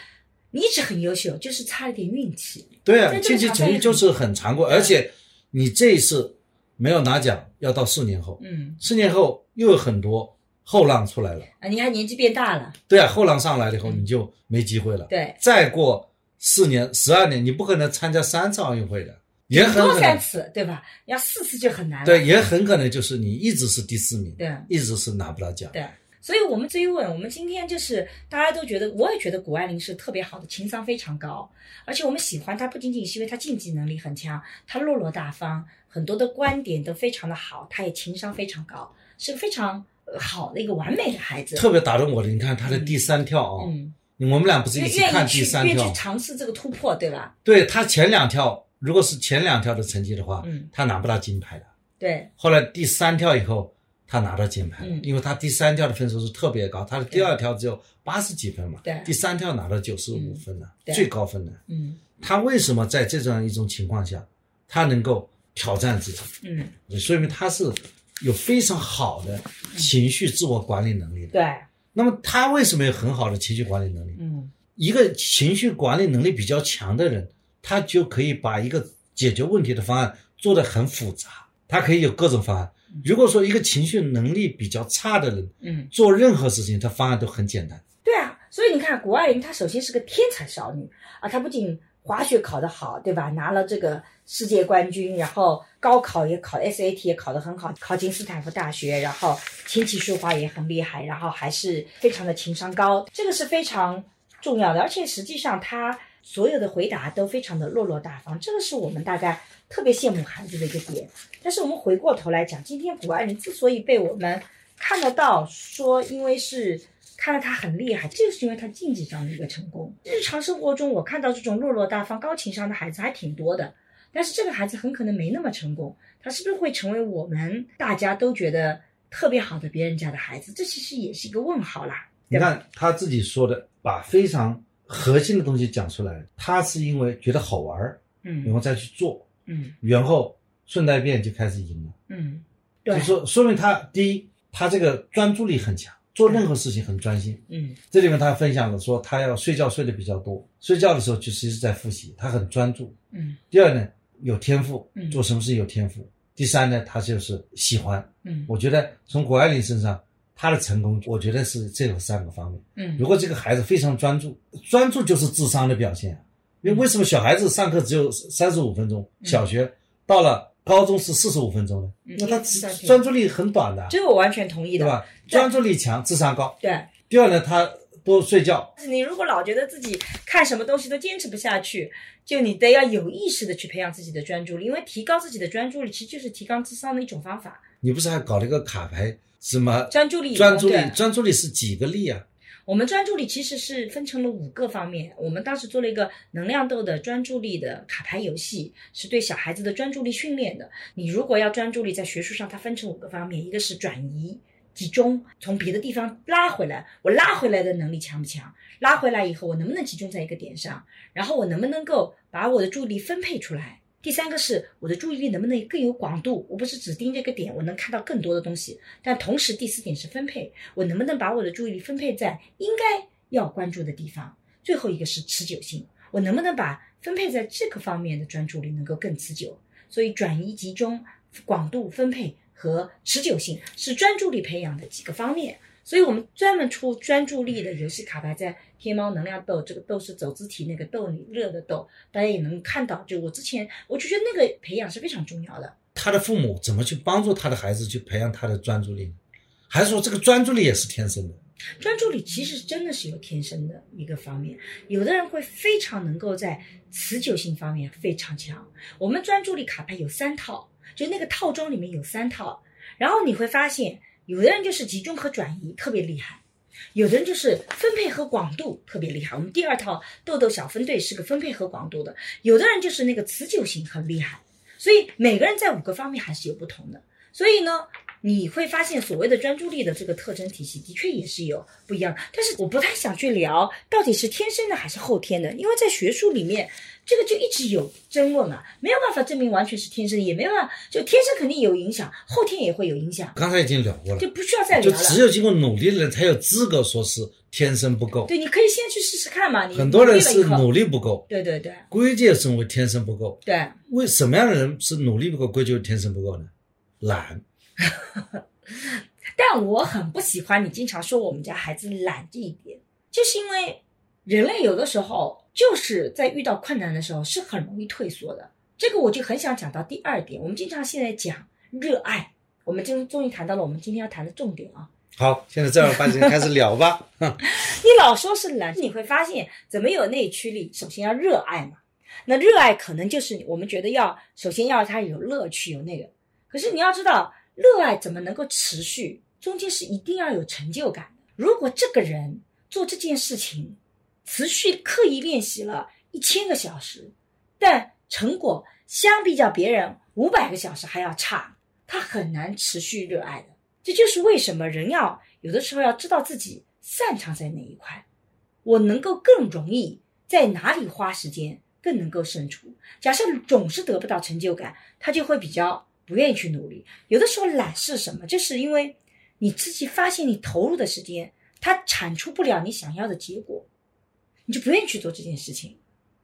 你一直很优秀，就是差一点运气。对啊竞技体育就是很残酷，而且你这一次没有拿奖，要到四年后，嗯，四年后又有很多后浪出来了。啊，你看年纪变大了，对啊，后浪上来了以后，嗯你就没机会了。对，再过四年、十二年，你不可能参加三次奥运会的，也很多三次，对吧？要四次就很难了。对，也很可能就是你一直是第四名，对一直是拿不到奖。对，所以我们追问，我们今天就是大家都觉得，我也觉得谷爱凌是特别好的，情商非常高，而且我们喜欢她不仅仅是因为她竞技能力很强，她落落大方，很多的观点都非常的好，他也情商非常高，是个非常呃好的一个完美的孩子。特别打动我的，你看他的第三跳啊、嗯，我们俩不是一起看第三跳愿去？尝试这个突破，对吧？对他前两跳，如果是前两跳的成绩的话，嗯他拿不到金牌的。对，后来第三跳以后，他拿到金牌了，嗯因为他第三跳的分数是特别高，他的第二跳只有八十几分嘛，对第三跳拿到九十五分了，对最高分了。嗯他为什么在这样一种情况下，他能够挑战自己？嗯，说明他是有非常好的情绪自我管理能力的。对，那么他为什么有很好的情绪管理能力？嗯一个情绪管理能力比较强的人，他就可以把一个解决问题的方案做得很复杂，他可以有各种方案。如果说一个情绪能力比较差的人，嗯，做任何事情他方案都很简单。对啊，所以你看，谷爱凌她首先是个天才少女啊，她不仅滑雪考得好，对吧？拿了这个世界冠军，然后高考也考 SAT 也考得很好，考进斯坦福大学，然后琴棋书画也很厉害，然后还是非常的情商高，这个是非常重要的。而且实际上他所有的回答都非常的落落大方，这个是我们大概特别羡慕孩子的一个点。但是我们回过头来讲，今天谷爱凌之所以被我们看得到，说因为是看到他很厉害，就是因为他竞技上的一个成功。日常生活中，我看到这种落落大方、高情商的孩子还挺多的，但是这个孩子很可能没那么成功，他是不是会成为我们大家都觉得特别好的别人家的孩子？这其实也是一个问号啦。你看他自己说的，把非常核心的东西讲出来，他是因为觉得好玩儿，嗯然嗯后再去做，嗯然后顺带便就开始赢了。嗯，就对，说说明他第一，他这个专注力很强，做任何事情很专心。嗯这里面他分享了说，他要睡觉睡得比较多，睡觉的时候就其实在复习，他很专注。嗯第二呢，有天赋嗯，做什么事有天赋。第三呢，他就是喜欢。嗯我觉得从谷爱凌身上，她的成功，我觉得是这有三个方面。嗯如果这个孩子非常专注，专注就是智商的表现。因为为什么小孩子上课只有三十五分钟，嗯小学到了高中是四十五分钟的？嗯那他专注力很短的，这个我完全同意的，对吧？专注力强，智商高。对。第二呢，他多睡觉，你如果老觉得自己看什么东西都坚持不下去，就你得要有意识的去培养自己的专注力，因为提高自己的专注力其实就是提高智商的一种方法。你不是还搞了一个卡牌？什么专注力，专注力？专注力是几个力啊？我们专注力其实是分成了五个方面。我们当时做了一个能量豆的专注力的卡牌游戏，是对小孩子的专注力训练的。你如果要专注力，在学术上它分成五个方面，一个是转移、集中，从别的地方拉回来，我拉回来的能力强不强？拉回来以后，我能不能集中在一个点上？然后我能不能够把我的注意力分配出来？第三个是我的注意力能不能更有广度？我不是只盯这个点，我能看到更多的东西。但同时，第四点是分配，我能不能把我的注意力分配在应该要关注的地方？最后一个是持久性，我能不能把分配在这个方面的专注力能够更持久？所以，转移、集中、广度、分配和持久性是专注力培养的几个方面。所以我们专门出专注力的游戏卡牌，在天猫能量豆，这个豆是走字体那个豆里热的豆，大家也能看到。就我之前，我就觉得那个培养是非常重要的。他的父母怎么去帮助他的孩子去培养他的专注力呢？还是说这个专注力也是天生的？专注力其实真的是有天生的一个方面，有的人会非常能够在持久性方面非常强。我们专注力卡牌有三套，就那个套装里面有三套，然后你会发现。有的人就是集中和转移特别厉害，有的人就是分配和广度特别厉害。我们第二套豆豆小分队是个分配和广度的，有的人就是那个持久性很厉害。所以每个人在五个方面还是有不同的。所以呢，你会发现所谓的专注力的这个特征体系的确也是有不一样。但是我不太想去聊到底是天生的还是后天的，因为在学术里面。这个就一直有争论啊，没有办法证明完全是天生，也没有办法就天生肯定有影响，后天也会有影响。刚才已经聊过了，就不需要再聊了。就只有经过努力的人才有资格说是天生不够。对，你可以先去试试看嘛。你很多人是努力不够。对对对。归结成为天生不够。对。为什么样的人是努力不够归结为天生不够呢？懒。<laughs> 但我很不喜欢你经常说我们家孩子懒这一点，就是因为人类有的时候。就是在遇到困难的时候是很容易退缩的，这个我就很想讲到第二点。我们经常现在讲热爱，我们今终于谈到了我们今天要谈的重点啊。好，现在正儿八经开始聊吧。<laughs> <laughs> 你老说是懒，你会发现怎么有内驱力？首先要热爱嘛。那热爱可能就是我们觉得要首先要它有乐趣，有那个。可是你要知道，热爱怎么能够持续？中间是一定要有成就感。如果这个人做这件事情，持续刻意练习了一千个小时，但成果相比较别人五百个小时还要差，他很难持续热爱的。这就是为什么人要有的时候要知道自己擅长在哪一块，我能够更容易在哪里花时间，更能够胜出。假设总是得不到成就感，他就会比较不愿意去努力。有的时候懒是什么？就是因为你自己发现你投入的时间，它产出不了你想要的结果。你就不愿意去做这件事情，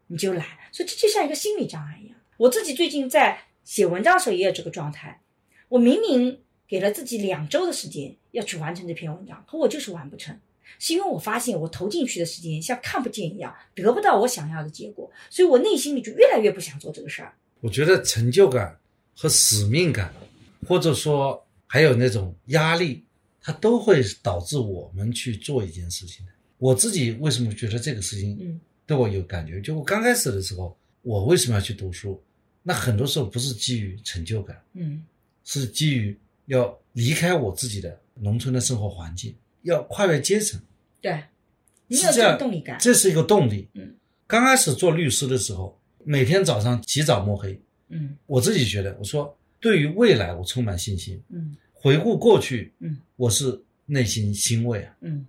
你就懒，所以这就像一个心理障碍一样。我自己最近在写文章的时候也有这个状态，我明明给了自己两周的时间要去完成这篇文章，可我就是完不成，是因为我发现我投进去的时间像看不见一样，得不到我想要的结果，所以我内心里就越来越不想做这个事儿。我觉得成就感和使命感，或者说还有那种压力，它都会导致我们去做一件事情的。我自己为什么觉得这个事情对我有感觉？就我刚开始的时候，我为什么要去读书？那很多时候不是基于成就感，嗯，是基于要离开我自己的农村的生活环境，要跨越阶层。对，你有这种动力感，这是一个动力。嗯，刚开始做律师的时候，每天早上起早摸黑，嗯，我自己觉得，我说对于未来我充满信心。嗯，回顾过去，嗯，我是内心欣慰啊。嗯，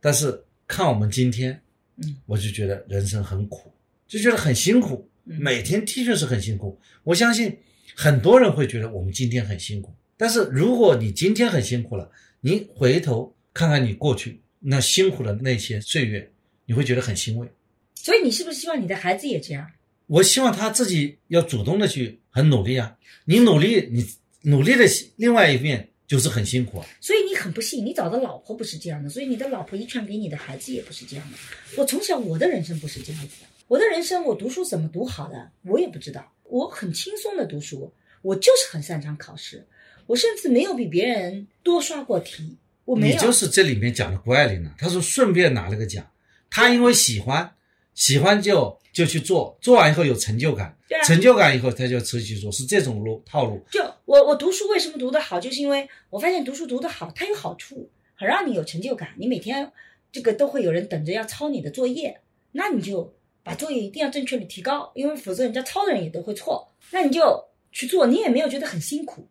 但是。看我们今天，嗯，我就觉得人生很苦，就觉得很辛苦，每天的确是很辛苦。我相信很多人会觉得我们今天很辛苦，但是如果你今天很辛苦了，你回头看看你过去那辛苦的那些岁月，你会觉得很欣慰。所以你是不是希望你的孩子也这样？我希望他自己要主动的去很努力啊！你努力，你努力的另外一面。就是很辛苦啊，所以你很不幸，你找的老婆不是这样的，所以你的老婆遗传给你的孩子也不是这样的。我从小我的人生不是这样子的，我的人生我读书怎么读好的我也不知道，我很轻松的读书，我就是很擅长考试，我甚至没有比别人多刷过题，我没有。你就是这里面讲的谷爱凌了，他说顺便拿了个奖，她因为喜欢，喜欢就。就去做，做完以后有成就感，对成就感以后他就持续做，是这种路套路。就我我读书为什么读得好，就是因为我发现读书读得好，它有好处，很让你有成就感。你每天这个都会有人等着要抄你的作业，那你就把作业一定要正确的提高，因为否则人家抄的人也都会错。那你就去做，你也没有觉得很辛苦。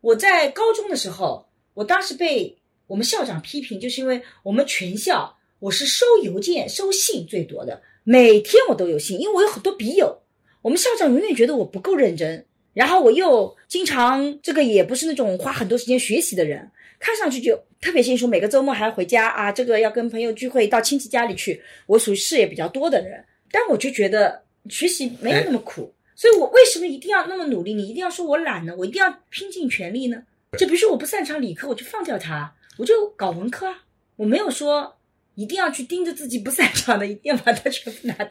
我在高中的时候，我当时被我们校长批评，就是因为我们全校我是收邮件、收信最多的，每天我都有信，因为我有很多笔友。我们校长永远觉得我不够认真，然后我又经常这个也不是那种花很多时间学习的人，看上去就特别辛苦，每个周末还要回家啊，这个要跟朋友聚会，到亲戚家里去。我属于事业比较多的人，但我就觉得学习没有那么苦，所以我为什么一定要那么努力？你一定要说我懒呢？我一定要拼尽全力呢？就比如说我不擅长理科，我就放掉它，我就搞文科啊，我没有说。一定要去盯着自己不擅长的，一定要把它全部拿到。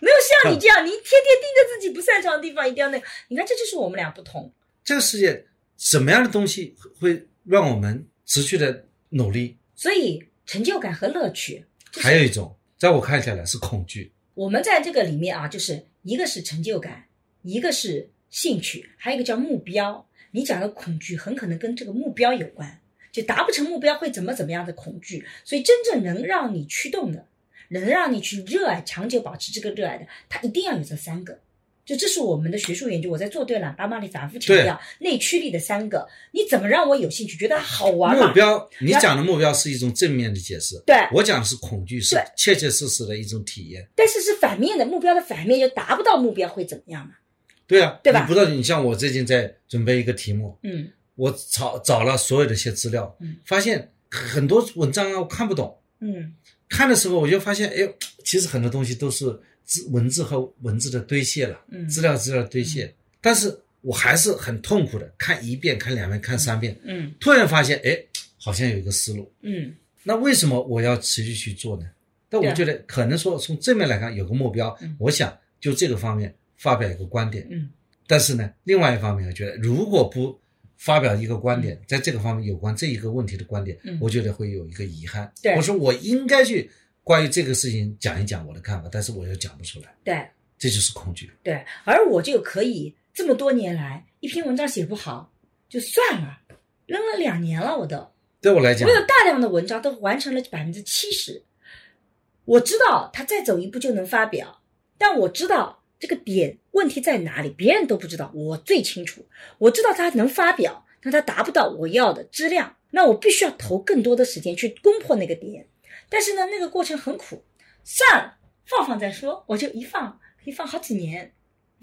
没有像你这样，你天天盯着自己不擅长的地方，一定要那个。你看，这就是我们俩不同。这个世界什么样的东西会让我们持续的努力？所以成就感和乐趣，还有一种，在我看下来是恐惧。我们在这个里面啊，就是一个是成就感，一个是兴趣，还有一个叫目标。你讲的恐惧很可能跟这个目标有关。就达不成目标会怎么怎么样的恐惧，所以真正能让你驱动的，能让你去热爱、长久保持这个热爱的，它一定要有这三个。就这是我们的学术研究，我在做对了，爸妈里反复强调内驱力的三个。你怎么让我有兴趣，觉得好玩？目标，你讲的目标是一种正面的解释，对我讲的是恐惧，是切切实实的一种体验。但是是反面的目标的反面，就达不到目标会怎么样嘛？对啊，对吧？你不知道，你像我最近在准备一个题目，嗯。我找找了所有的一些资料，嗯，发现很多文章啊，我看不懂，嗯，看的时候我就发现，哎呦，其实很多东西都是字文字和文字的堆砌了，嗯，资料资料堆砌，但是我还是很痛苦的，看一遍，看两遍，看三遍，嗯，突然发现，哎，好像有一个思路，嗯，那为什么我要持续去做呢？但我觉得可能说从正面来看有个目标，我想就这个方面发表一个观点，嗯，但是呢，另外一方面我觉得如果不发表一个观点，在这个方面有关这一个问题的观点，我觉得会有一个遗憾。我说我应该去关于这个事情讲一讲我的看法，但是我又讲不出来。对，这就是恐惧。对，而我就可以这么多年来，一篇文章写不好就算了，扔了两年了，我都。对我来讲，我有大量的文章都完成了百分之七十。我知道他再走一步就能发表，但我知道。这个点问题在哪里？别人都不知道，我最清楚。我知道他能发表，但他达不到我要的质量，那我必须要投更多的时间去攻破那个点。但是呢，那个过程很苦，算了，放放再说。我就一放，可以放好几年。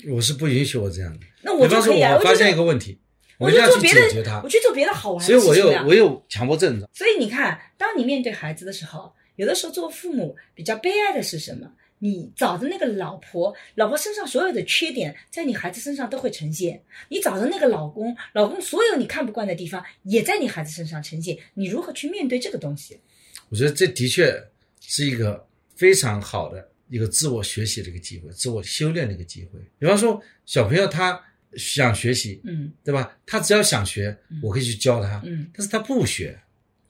我是不允许我这样的。那我就可以啊。我发现一个问题，我就做别的，我去做别的好玩的。所以我有我有强迫症。所以你看，当你面对孩子的时候，有的时候做父母比较悲哀的是什么？你找的那个老婆，老婆身上所有的缺点，在你孩子身上都会呈现；你找的那个老公，老公所有你看不惯的地方，也在你孩子身上呈现。你如何去面对这个东西？我觉得这的确是一个非常好的一个自我学习的一个机会，自我修炼的一个机会。比方说，小朋友他想学习，嗯，对吧？他只要想学，我可以去教他，嗯，但是他不学，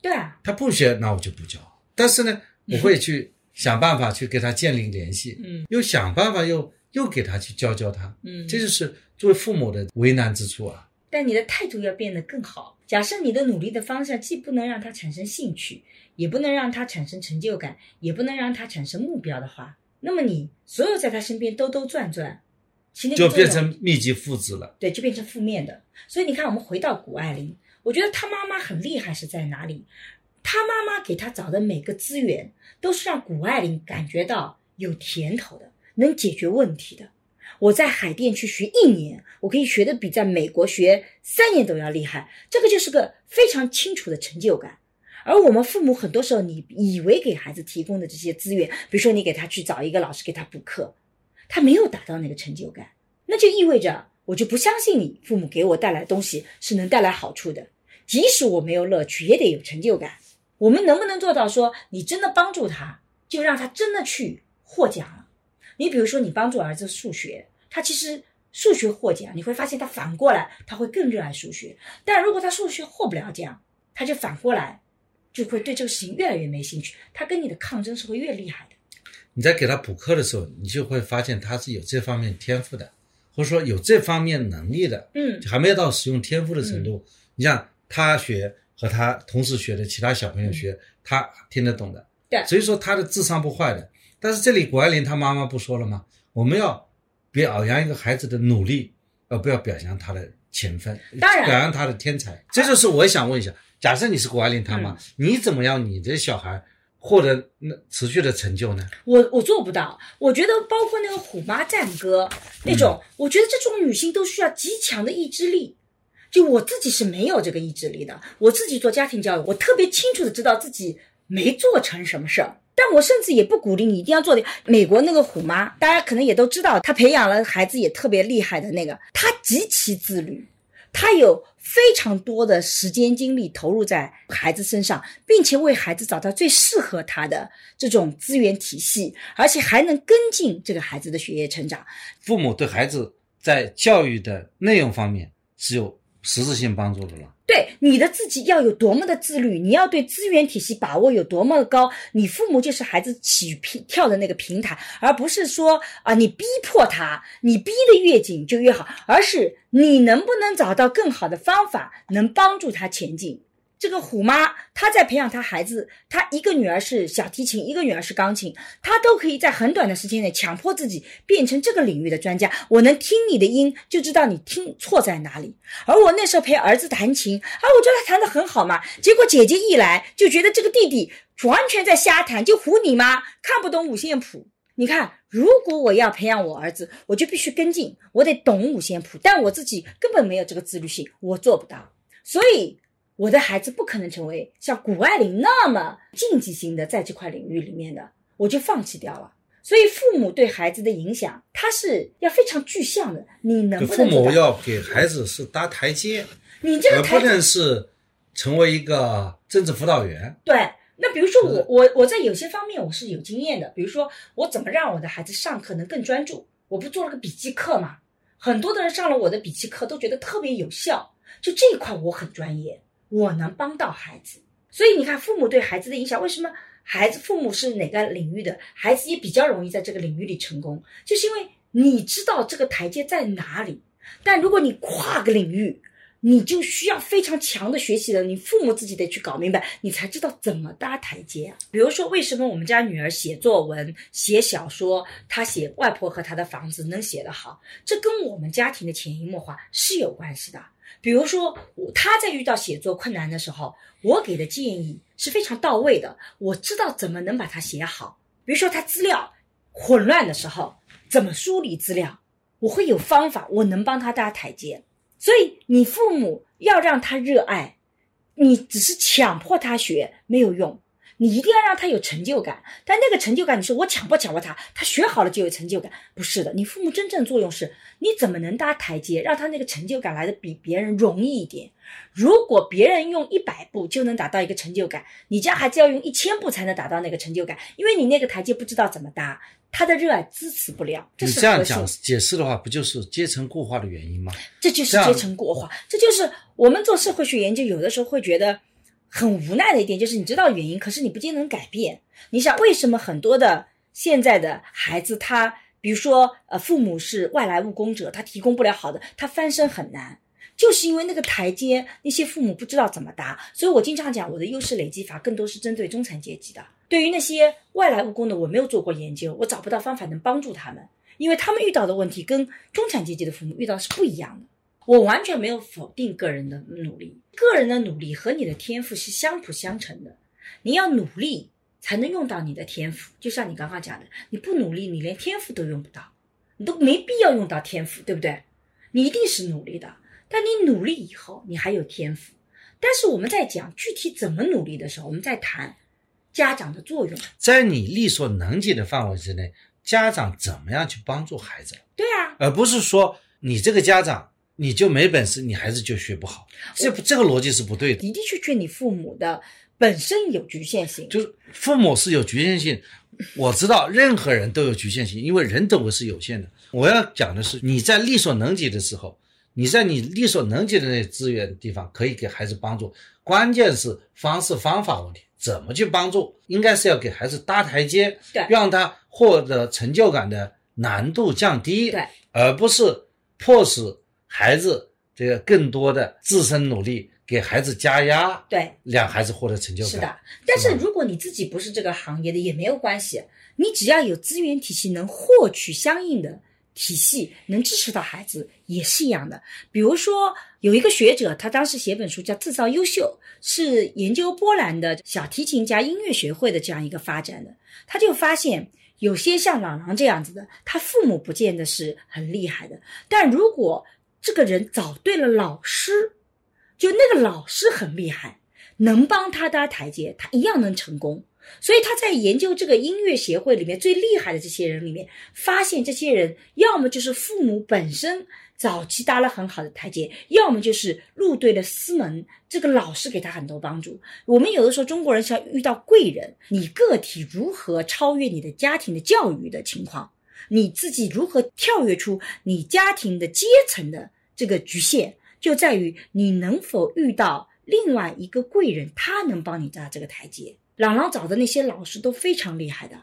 对啊，他不学，那我就不教。但是呢，我会 <laughs> 去。想办法去给他建立联系，嗯，又想办法又又给他去教教他，嗯，这就是作为父母的为难之处啊。但你的态度要变得更好。假设你的努力的方向既不能让他产生兴趣，也不能让他产生成就感，也不能让他产生目标的话，那么你所有在他身边兜兜转转，就变成密集复制了。对，就变成负面的。所以你看，我们回到谷爱凌，我觉得她妈妈很厉害是在哪里？他妈妈给他找的每个资源，都是让谷爱凌感觉到有甜头的，能解决问题的。我在海淀去学一年，我可以学的比在美国学三年都要厉害，这个就是个非常清楚的成就感。而我们父母很多时候，你以为给孩子提供的这些资源，比如说你给他去找一个老师给他补课，他没有达到那个成就感，那就意味着我就不相信你父母给我带来东西是能带来好处的，即使我没有乐趣，也得有成就感。我们能不能做到说，你真的帮助他，就让他真的去获奖了？你比如说，你帮助儿子数学，他其实数学获奖，你会发现他反过来他会更热爱数学。但如果他数学获不了奖，他就反过来就会对这个事情越来越没兴趣，他跟你的抗争是会越厉害的。你在给他补课的时候，你就会发现他是有这方面天赋的，或者说有这方面能力的，嗯，还没有到使用天赋的程度。你像他学。和他同时学的其他小朋友学，他听得懂的，对所以说他的智商不坏的。但是这里谷爱凌她妈妈不说了吗？我们要表扬一个孩子的努力，而不要表扬他的勤奋，当然表扬他的天才。这就是我想问一下，假设你是谷爱凌她妈，嗯你怎么样你的小孩获得那持续的成就呢？我我做不到，我觉得包括那个虎妈战歌那种，嗯我觉得这种女性都需要极强的意志力。就我自己是没有这个意志力的，我自己做家庭教育，我特别清楚的知道自己没做成什么事儿。但我甚至也不鼓励你一定要做的。美国那个虎妈，大家可能也都知道，她培养了孩子也特别厉害的那个，她极其自律，她有非常多的时间精力投入在孩子身上，并且为孩子找到最适合他的这种资源体系，而且还能跟进这个孩子的学业成长。父母对孩子在教育的内容方面是有实质性帮助的了。对你的自己要有多么的自律，你要对资源体系把握有多么的高，你父母就是孩子起跳的那个平台，而不是说啊你逼迫他，你逼得越紧就越好，而是你能不能找到更好的方法，能帮助他前进。这个虎妈，她在培养她孩子，她一个女儿是小提琴，一个女儿是钢琴，她都可以在很短的时间内强迫自己变成这个领域的专家。我能听你的音，就知道你听错在哪里。而我那时候陪儿子弹琴，啊，我觉得他弹得很好嘛。结果姐姐一来，就觉得这个弟弟完全在瞎弹，就唬你妈，看不懂五线谱。你看，如果我要培养我儿子，我就必须跟进，我得懂五线谱，但我自己根本没有这个自律性，我做不到。所以，我的孩子不可能成为像谷爱凌那么竞技型的，在这块领域里面的，我就放弃掉了。所以，父母对孩子的影响，他是要非常具象的。你能父不能父？母要给孩子是搭台阶，你这个台阶能是成为一个政治辅导员。对，那比如说我我我在有些方面我是有经验的，比如说我怎么让我的孩子上课能更专注，我不做了个笔记课嘛，很多的人上了我的笔记课都觉得特别有效，就这一块我很专业，我能帮到孩子。所以你看，父母对孩子的影响，为什么孩子父母是哪个领域的，孩子也比较容易在这个领域里成功，就是因为你知道这个台阶在哪里。但如果你跨个领域，你就需要非常强的学习了，你父母自己得去搞明白，你才知道怎么搭台阶啊。比如说，为什么我们家女儿写作文、写小说，她写外婆和她的房子能写得好，这跟我们家庭的潜移默化是有关系的。比如说，我他在遇到写作困难的时候，我给的建议是非常到位的，我知道怎么能把它写好。比如说，他资料混乱的时候，怎么梳理资料，我会有方法，我能帮他搭台阶。所以你父母要让他热爱，你只是强迫他学没有用，你一定要让他有成就感。但那个成就感，你说我强迫强迫他，他学好了就有成就感，不是的。你父母真正作用是，你怎么能搭台阶，让他那个成就感来的比别人容易一点。如果别人用一百步就能达到一个成就感，你家孩子要用一千步才能达到那个成就感，因为你那个台阶不知道怎么搭，他的热爱支持不了。这你这样讲解释的话，不就是阶层固化的原因吗？这就是阶层固化，这就是我们做社会学研究有的时候会觉得很无奈的一点，就是你知道原因，可是你不见得能改变。你想，为什么很多的现在的孩子他，比如说呃，父母是外来务工者，他提供不了好的，他翻身很难。就是因为那个台阶，那些父母不知道怎么搭，所以我经常讲我的优势累积法更多是针对中产阶级的。对于那些外来务工的，我没有做过研究，我找不到方法能帮助他们，因为他们遇到的问题跟中产阶级的父母遇到是不一样的。我完全没有否定个人的努力，个人的努力和你的天赋是相辅相成的。你要努力才能用到你的天赋，就像你刚刚讲的，你不努力，你连天赋都用不到，你都没必要用到天赋，对不对？你一定是努力的，但你努力以后，你还有天赋。但是我们在讲具体怎么努力的时候，我们在谈家长的作用。在你力所能及的范围之内，家长怎么样去帮助孩子，对啊，而不是说你这个家长你就没本事，你孩子就学不好，这这个逻辑是不对的。的的确确，你父母的本身有局限性，就是父母是有局限性，我知道任何人都有局限性，因为人都是有限的。我要讲的是，你在力所能及的时候，你在你力所能及的那些资源的地方可以给孩子帮助，关键是方式方法问题，怎么去帮助？应该是要给孩子搭台阶，对让他获得成就感的难度降低，对，而不是迫使孩子这个更多的自身努力，给孩子加压，对，让孩子获得成就感。是的。但是如果你自己不是这个行业的，也没有关系，你只要有资源体系能获取相应的体系，能支持到孩子，也是一样的。比如说，有一个学者，他当时写本书叫《制造优秀》，是研究波兰的小提琴家音乐学会的这样一个发展的，他就发现。有些像朗朗这样子的，他父母不见得是很厉害的，但如果这个人找对了老师，就那个老师很厉害，能帮他搭台阶，他一样能成功。所以他在研究这个音乐协会里面最厉害的这些人里面，发现这些人要么就是父母本身。早期搭了很好的台阶，要么就是入对了师门，这个老师给他很多帮助。我们有的时候中国人是要遇到贵人，你个体如何超越你的家庭的教育的情况，你自己如何跳跃出你家庭的阶层的这个局限，就在于你能否遇到另外一个贵人，他能帮你搭这个台阶。朗朗找的那些老师都非常厉害的，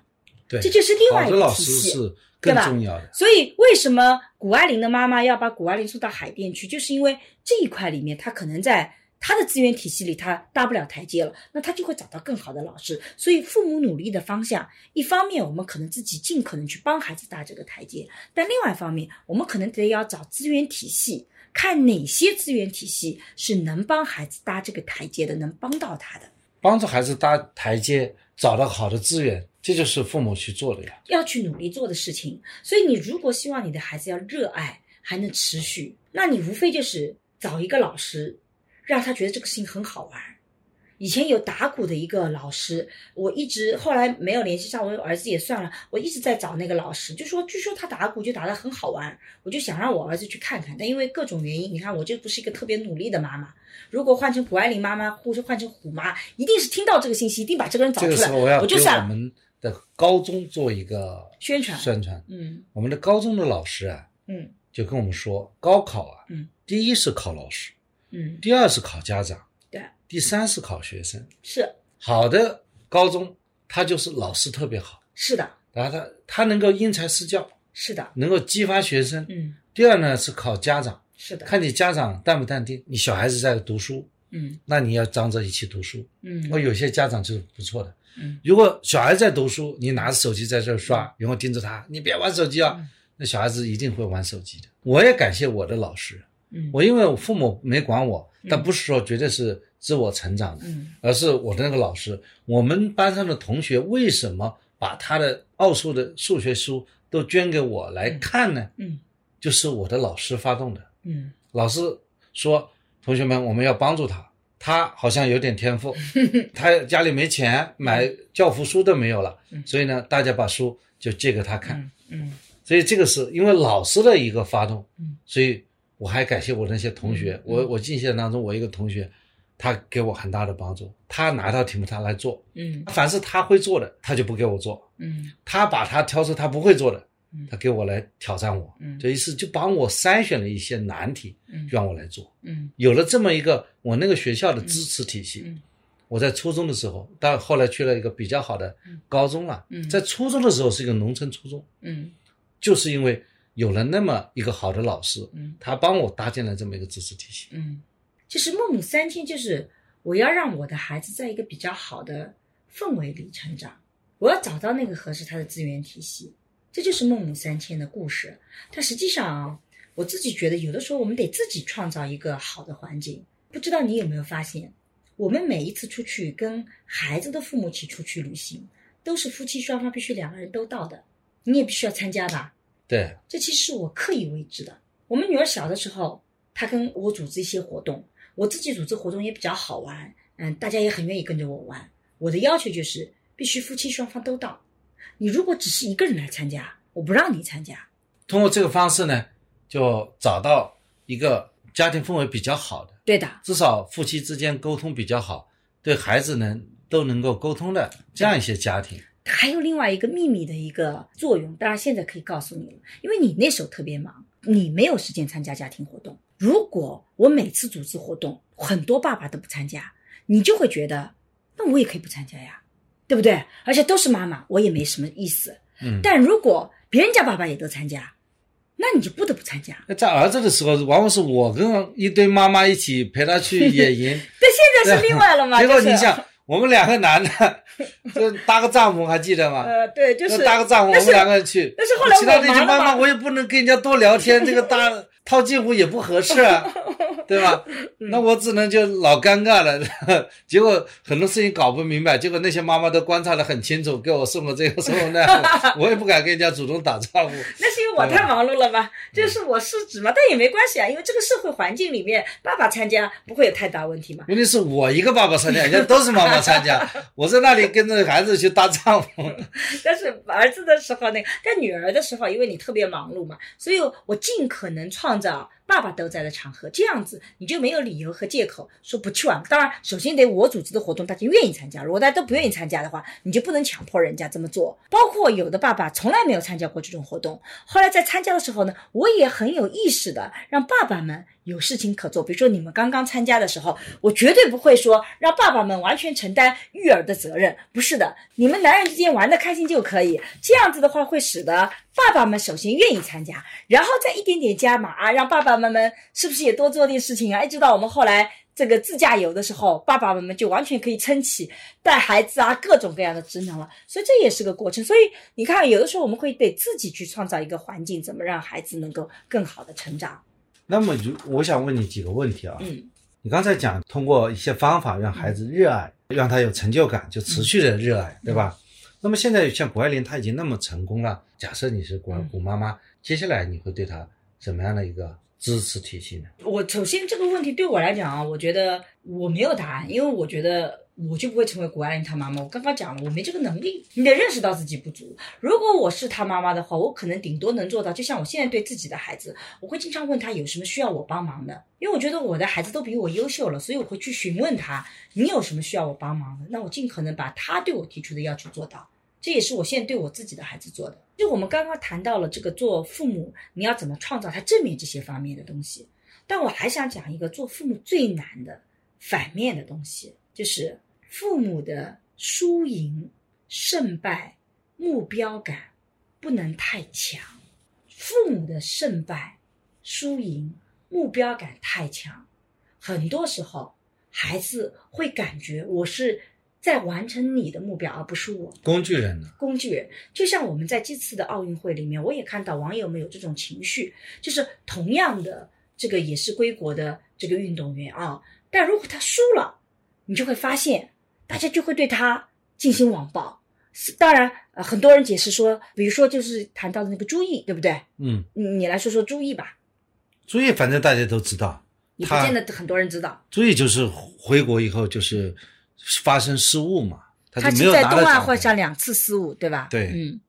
对，这就是另外一个体系。更重要的，所以为什么谷爱凌的妈妈要把谷爱凌送到海淀去？就是因为这一块里面，她可能在她的资源体系里，他搭不了台阶了，那他就会找到更好的老师。所以父母努力的方向，一方面我们可能自己尽可能去帮孩子搭这个台阶，但另外一方面，我们可能得要找资源体系，看哪些资源体系是能帮孩子搭这个台阶的，能帮到他的，帮助孩子搭台阶，找到好的资源。这就是父母去做的呀，要去努力做的事情。所以你如果希望你的孩子要热爱，还能持续，那你无非就是找一个老师，让他觉得这个事情很好玩。以前有打鼓的一个老师，我一直后来没有联系上，我儿子也算了，我一直在找那个老师，就说据说他打鼓就打得很好玩，我就想让我儿子去看看。但因为各种原因，你看我就不是一个特别努力的妈妈。如果换成谷爱凌妈妈，或者换成虎妈，一定是听到这个信息，一定把这个人找出来，我就算了。的高中做一个宣传宣传，嗯，我们的高中的老师啊，嗯，就跟我们说，高考啊，嗯，第一是考老师，嗯，第二是考家长，对，第三是考学生，是。好的高中，他就是老师特别好，是的，然后他他能够因材施教，是的，能够激发学生，嗯，第二呢是考家长，是的，看你家长淡不淡定，你小孩子在读书，嗯，那你要张着一起读书，嗯，我有些家长就是不错的。嗯，如果小孩在读书，你拿着手机在这刷，然后盯着他，你别玩手机啊，那小孩子一定会玩手机的。我也感谢我的老师，嗯，我因为我父母没管我，但不是说绝对是自我成长的，嗯，而是我的那个老师，我们班上的同学为什么把他的奥数的数学书都捐给我来看呢？嗯，就是我的老师发动的，嗯，老师说，同学们，我们要帮助他。他好像有点天赋，<laughs> 他家里没钱买教辅书都没有了，所以呢，大家把书就借给他看。嗯，所以这个是因为老师的一个发动。嗯，所以我还感谢我那些同学。我我进线当中，我一个同学，他给我很大的帮助。他拿到题目他来做。嗯，凡是他会做的，他就不给我做。嗯，他把他挑出他不会做的。他给我来挑战我，嗯这一次就帮我筛选了一些难题，嗯让我来做。嗯，有了这么一个我那个学校的支持体系，嗯我在初中的时候，到后来去了一个比较好的高中了。在初中的时候是一个农村初中，嗯，就是因为有了那么一个好的老师，嗯他帮我搭建了这么一个知识体系。嗯，就是孟母三迁，就是我要让我的孩子在一个比较好的氛围里成长，我要找到那个合适他的资源体系。这就是孟母三迁的故事，但实际上啊，我自己觉得有的时候我们得自己创造一个好的环境。不知道你有没有发现，我们每一次出去跟孩子的父母一起出去旅行，都是夫妻双方必须两个人都到的，你也必须要参加吧？对，这其实是我刻意为之的。我们女儿小的时候，她跟我组织一些活动，我自己组织活动也比较好玩，嗯，大家也很愿意跟着我玩。我的要求就是必须夫妻双方都到。你如果只是一个人来参加，我不让你参加。通过这个方式呢，就找到一个家庭氛围比较好的，对的，至少夫妻之间沟通比较好，对孩子能都能够沟通的这样一些家庭。还有另外一个秘密的一个作用，当然现在可以告诉你了，因为你那时候特别忙，你没有时间参加家庭活动。如果我每次组织活动，很多爸爸都不参加，你就会觉得，那我也可以不参加呀。对不对？而且都是妈妈，我也没什么意思。嗯，但如果别人家爸爸也都参加，那你就不得不参加。在儿子的时候，往往是我跟一堆妈妈一起陪他去野营。<laughs> 但现在是另外了嘛？结果就是你想，我们两个男的，<laughs> 就搭个帐篷，还记得吗？呃，对，就是就搭个帐篷，我们两个人去。但是后来其他那些妈妈，我也不能跟人家多聊天，<laughs> 这个搭套近乎也不合适啊，<laughs> 对吧？嗯那我只能就老尴尬了。<laughs> 结果很多事情搞不明白，结果那些妈妈都观察得很清楚，给我送了这个送了那个，<laughs> 我也不敢跟人家主动打招呼。那是因为我太忙碌了吧？就是我失职嘛，但也没关系啊，因为这个社会环境里面，爸爸参加不会有太大问题嘛。问题是我一个爸爸参加，人家都是妈妈参加，我在那里跟着孩子去搭帐篷。但是儿子的时候那个，但女儿的时候，因为你特别忙碌嘛，所以我尽可能创造爸爸都在的场合，这样子你就没有理由和借口说不去玩。当然，首先得我组织的活动大家愿意参加，如果大家都不愿意参加的话，你就不能强迫人家这么做。包括有的爸爸从来没有参加过这种活动，后来在参加的时候呢，我也很有意识的让爸爸们有事情可做。比如说你们刚刚参加的时候，我绝对不会说让爸爸们完全承担育儿的责任，不是的，你们男人之间玩的开心就可以。这样子的话，会使得爸爸们首先愿意参加，然后再一点点加码啊，让爸爸们是不是也多做点事情啊？一直到我们后来。这个自驾游的时候，爸爸们就完全可以撑起带孩子啊各种各样的职能了，所以这也是个过程。所以你看，有的时候我们会得自己去创造一个环境，怎么让孩子能够更好的成长。那么就我想问你几个问题啊。嗯你刚才讲通过一些方法让孩子热爱，让他有成就感，就持续的热爱，对吧？那么现在像谷爱凌，她已经那么成功了，假设你是谷爱谷妈妈，接下来你会对她什么样的一个支持体系呢？我首先这个问题对我来讲啊，我觉得我没有答案，因为我觉得我就不会成为谷爱凌她妈妈。我刚刚讲了，我没这个能力，你得认识到自己不足。如果我是她妈妈的话，我可能顶多能做到，就像我现在对自己的孩子，我会经常问他有什么需要我帮忙的，因为我觉得我的孩子都比我优秀了，所以我会去询问他，你有什么需要我帮忙的？那我尽可能把他对我提出的要求做到。这也是我现在对我自己的孩子做的。就我们刚刚谈到了这个做父母，你要怎么创造他正面这些方面的东西。但我还想讲一个做父母最难的反面的东西，就是父母的输赢、胜败、目标感不能太强。父母的胜败、输赢、目标感太强，很多时候孩子会感觉我是在完成你的目标，而不是我。工具人呢？工具人。就像我们在这次的奥运会里面，我也看到网友们有这种情绪，就是同样的这个也是归国的这个运动员啊，但如果他输了，你就会发现大家就会对他进行网暴。是当然，呃，很多人解释说，比如说就是谈到的那个朱毅，对不对？嗯，你你来说说朱毅吧，朱毅反正大家都知道，也不他见得很多人知道。朱毅就是回国以后就是发生失误嘛，他是没有在冬奥会上两次失误，对吧？对嗯，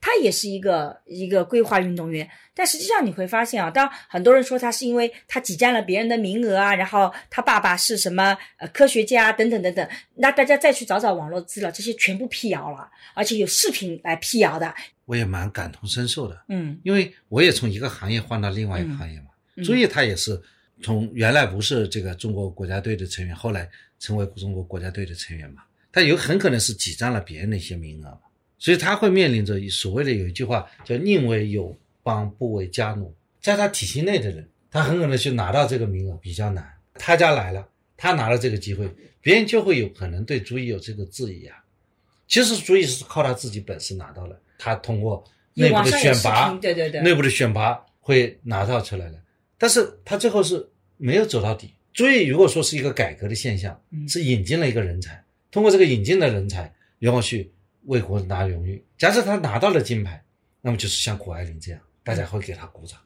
他也是一个一个规划运动员，但实际上你会发现啊，当很多人说他是因为他挤占了别人的名额啊，然后他爸爸是什么呃科学家啊等等等等，那大家再去找找网络资料，这些全部辟谣了，而且有视频来辟谣的。我也蛮感同身受的，嗯因为我也从一个行业换到另外一个行业嘛。嗯朱毅他也是从原来不是这个中国国家队的成员，后来成为中国国家队的成员嘛，他有很可能是挤占了别人的一些名额嘛，所以他会面临着所谓的有一句话叫“宁为友邦，不为家奴”，在他体系内的人，他很可能去拿到这个名额比较难。他家来了，他拿了这个机会，别人就会有可能对朱毅有这个质疑啊。其实朱毅是靠他自己本事拿到了，他通过内部的选拔，对对对，内部的选拔会拿到出来的，但是他最后是没有走到底。所以如果说是一个改革的现象，嗯是引进了一个人才，通过这个引进的人才，然后去为国拿荣誉。假设他拿到了金牌，那么就是像谷爱凌这样，大家会给他鼓掌。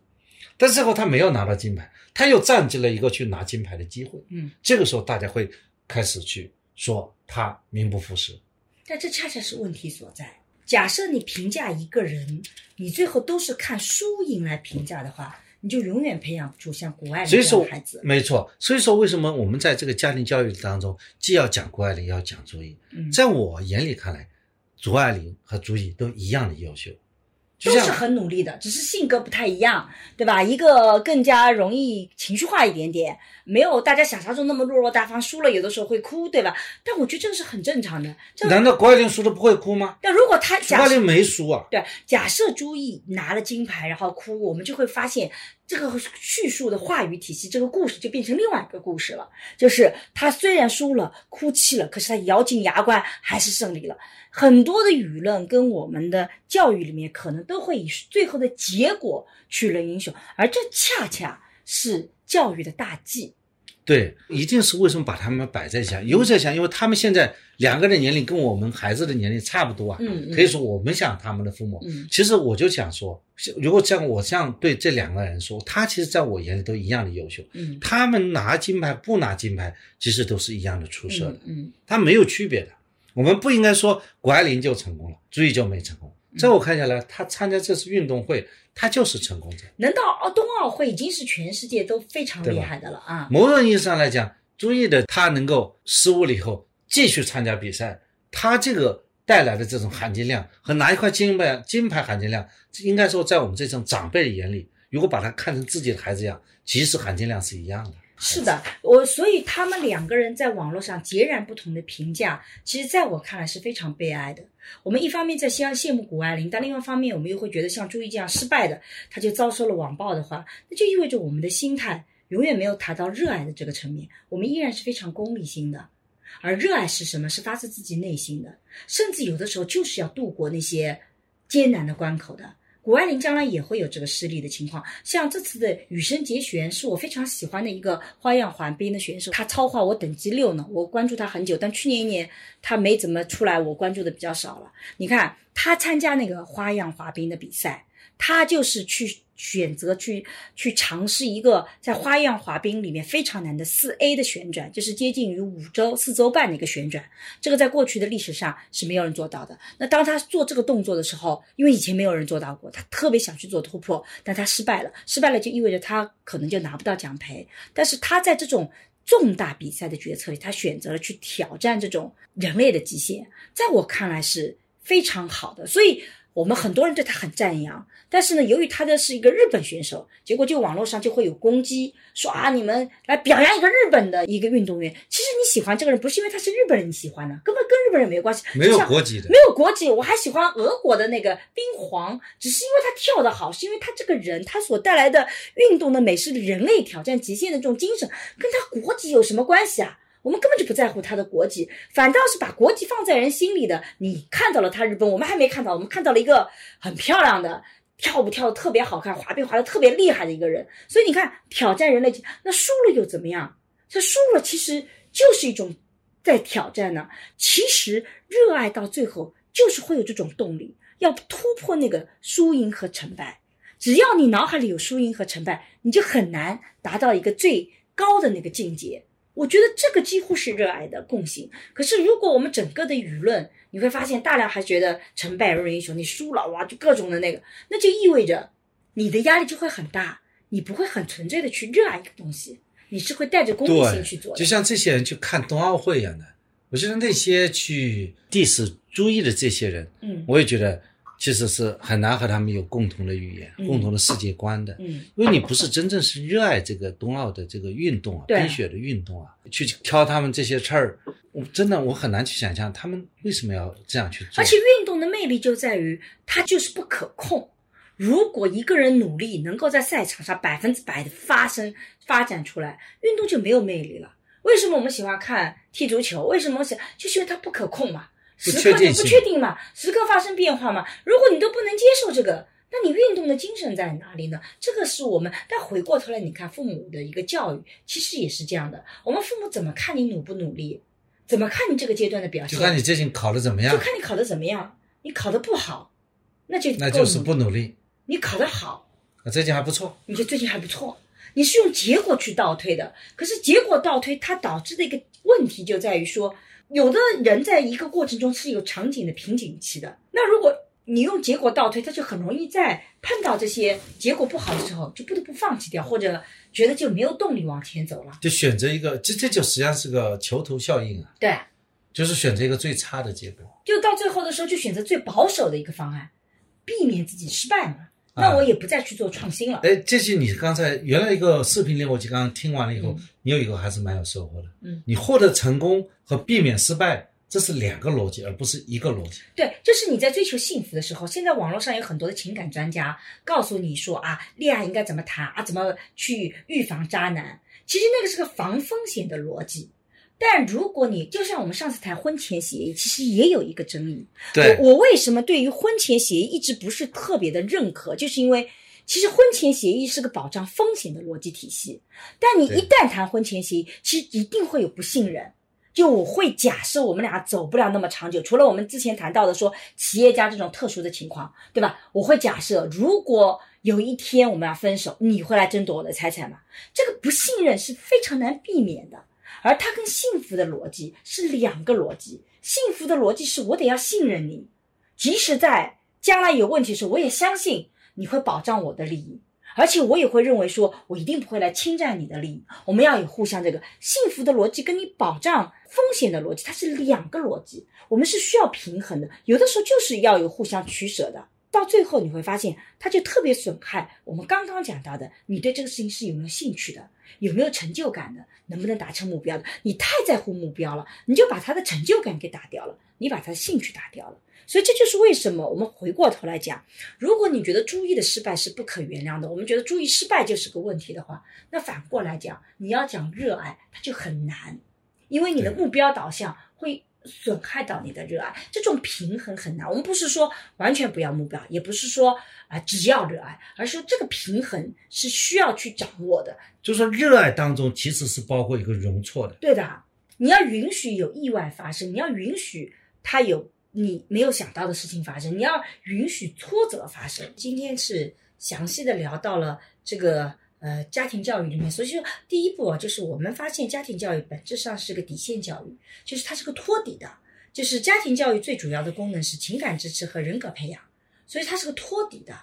但最后他没有拿到金牌，他又占据了一个去拿金牌的机会。嗯，这个时候大家会开始去说他名不副实。但这恰恰是问题所在。假设你评价一个人，你最后都是看输赢来评价的话，你就永远培养不出像谷爱凌这样的孩子。没错，所以说为什么我们在这个家庭教育当中，既要讲谷爱凌，也要讲朱茵？嗯在我眼里看来，谷爱凌和朱茵都一样的优秀，都是很努力的，只是性格不太一样，对吧？一个更加容易情绪化一点点，没有大家想象中那么落落大方，输了有的时候会哭，对吧？但我觉得这个是很正常的。这难道谷爱凌输了不会哭吗？但如果他谷假设爱凌没输啊，对，假设朱毅拿了金牌然后哭，我们就会发现这个叙述的话语体系，这个故事就变成另外一个故事了。就是他虽然输了，哭泣了，可是他咬紧牙关还是胜利了。很多的舆论跟我们的教育里面，可能都会以最后的结果去论英雄，而这恰恰是教育的大忌。对，一定是为什么把他们摆在一起啊？有在想，因为他们现在两个人年龄跟我们孩子的年龄差不多啊，嗯嗯可以说我们像他们的父母，嗯其实我就想说，如果像我这样对这两个人说，他其实在我眼里都一样的优秀，嗯他们拿金牌不拿金牌，其实都是一样的出色的，嗯他没有区别的。我们不应该说谷爱凌就成功了，朱毅就没成功。嗯在我看下来，他参加这次运动会，他就是成功者。能到奥冬奥会已经是全世界都非常厉害的了啊。某种意义上来讲，朱毅的他能够失误了以后继续参加比赛，他这个带来的这种含金量和拿一块金牌金牌含金量，应该说在我们这种长辈的眼里，如果把他看成自己的孩子一样，其实含金量是一样的。是的，我所以他们两个人在网络上截然不同的评价，其实在我看来是非常悲哀的。我们一方面在羡羡慕谷爱凌，但另外一方面我们又会觉得像朱毅这样失败的，他就遭受了网暴的话，那就意味着我们的心态永远没有达到热爱的这个层面，我们依然是非常功利心的。而热爱是什么？是发自自己内心的，甚至有的时候就是要度过那些艰难的关口的。谷爱凌将来也会有这个失利的情况，像这次的羽生结弦是我非常喜欢的一个花样滑冰的选手，他超话我等级六呢，我关注他很久，但去年一年他没怎么出来，我关注的比较少了。你看他参加那个花样滑冰的比赛，他就是去选择去去尝试一个在花样滑冰里面非常难的四 A 的旋转，就是接近于五周四周半的一个旋转。这个在过去的历史上是没有人做到的。那当他做这个动作的时候，因为以前没有人做到过，他特别想去做突破，但他失败了。失败了就意味着他可能就拿不到奖牌。但是他在这种重大比赛的决策里，他选择了去挑战这种人类的极限，在我看来是非常好的。所以。我们很多人对他很赞扬，但是呢，由于他的是一个日本选手，结果就网络上就会有攻击，说啊，你们来表扬一个日本的一个运动员。其实你喜欢这个人，不是因为他是日本人你喜欢的，根本跟日本人没有关系，没有国籍的没有国籍。我还喜欢俄国的那个冰皇，只是因为他跳得好，是因为他这个人他所带来的运动的美是人类挑战极限的这种精神，跟他国籍有什么关系啊？我们根本就不在乎他的国籍，反倒是把国籍放在人心里的。你看到了他日本，我们还没看到，我们看到了一个很漂亮的跳舞跳的特别好看、滑冰滑的特别厉害的一个人。所以你看，挑战人类，那输了又怎么样？这输了其实就是一种在挑战呢。其实热爱到最后就是会有这种动力，要突破那个输赢和成败。只要你脑海里有输赢和成败，你就很难达到一个最高的那个境界。我觉得这个几乎是热爱的共性。可是，如果我们整个的舆论，你会发现大量还觉得成败论英雄，你输了哇，就各种的那个，那就意味着你的压力就会很大，你不会很纯粹的去热爱一个东西，你是会带着功利性去做的。就像这些人去看冬奥会一样的，我觉得那些去 diss 朱毅的这些人，嗯我也觉得其实是很难和他们有共同的语言、嗯共同的世界观的。嗯因为你不是真正是热爱这个冬奥的这个运动啊，冰雪的运动啊，去挑他们这些刺儿，我真的我很难去想象他们为什么要这样去做。而且运动的魅力就在于它就是不可控。如果一个人努力能够在赛场上百分之百的发生发展出来，运动就没有魅力了。为什么我们喜欢看踢足球？为什么我喜？就是因为它不可控嘛，不时刻就不确定嘛，时刻发生变化嘛。如果你都不能接受这个，那你运动的精神在哪里呢？这个是我们。但回过头来，你看父母的一个教育，其实也是这样的。我们父母怎么看你努不努力？怎么看你这个阶段的表现？就看你最近考的怎么样就，看你考的怎么样。你考的不好，那就那就是不努力。你考得好，啊最近还不错，你就最近还不错。你是用结果去倒推的，可是结果倒推它导致的一个问题就在于说，有的人在一个过程中是有场景的瓶颈期的。那如果你用结果倒推，他就很容易在碰到这些结果不好的时候，就不得不放弃掉，或者觉得就没有动力往前走了。就选择一个，这这就实际上是个囚徒效应啊，对，就是选择一个最差的结果。就到最后的时候，就选择最保守的一个方案。避免自己失败嘛，啊那我也不再去做创新了。哎，这些你刚才原来一个视频里，我就刚刚听完了以后，嗯你有一个还是蛮有收获的。嗯，你获得成功和避免失败，这是两个逻辑，而不是一个逻辑。对，就是你在追求幸福的时候，现在网络上有很多的情感专家告诉你说啊，恋爱应该怎么谈啊，怎么去预防渣男。其实那个是个防风险的逻辑。但如果你就像我们上次谈婚前协议，其实也有一个争议。我我为什么对于婚前协议一直不是特别的认可，就是因为其实婚前协议是个保障风险的逻辑体系，但你一旦谈婚前协议，其实一定会有不信任。就我会假设我们俩走不了那么长久，除了我们之前谈到的说企业家这种特殊的情况，对吧？我会假设如果有一天我们要分手，你会来争夺我的财产吗？这个不信任是非常难避免的，而它跟幸福的逻辑是两个逻辑。幸福的逻辑是我得要信任你，即使在将来有问题时候，我也相信你会保障我的利益。而且我也会认为说，我一定不会来侵占你的利益。我们要有互相这个幸福的逻辑，跟你保障风险的逻辑，它是两个逻辑，我们是需要平衡的。有的时候就是要有互相取舍的。到最后你会发现，它就特别损害我们刚刚讲到的，你对这个事情是有没有兴趣的，有没有成就感的，能不能达成目标的。你太在乎目标了，你就把他的成就感给打掉了，你把他的兴趣打掉了。所以这就是为什么我们回过头来讲，如果你觉得注意的失败是不可原谅的，我们觉得注意失败就是个问题的话，那反过来讲，你要讲热爱，它就很难，因为你的目标导向会损害到你的热爱，这种平衡很难。我们不是说完全不要目标，也不是说啊、只要热爱，而是说这个平衡是需要去掌握的。就是说，热爱当中其实是包括一个容错的。对的，你要允许有意外发生，你要允许它有你没有想到的事情发生，你要允许挫折发生。今天是详细的聊到了这个呃家庭教育里面，所以说第一步啊，就是我们发现家庭教育本质上是个底线教育，就是它是个托底的，就是家庭教育最主要的功能是情感支持和人格培养，所以它是个托底的。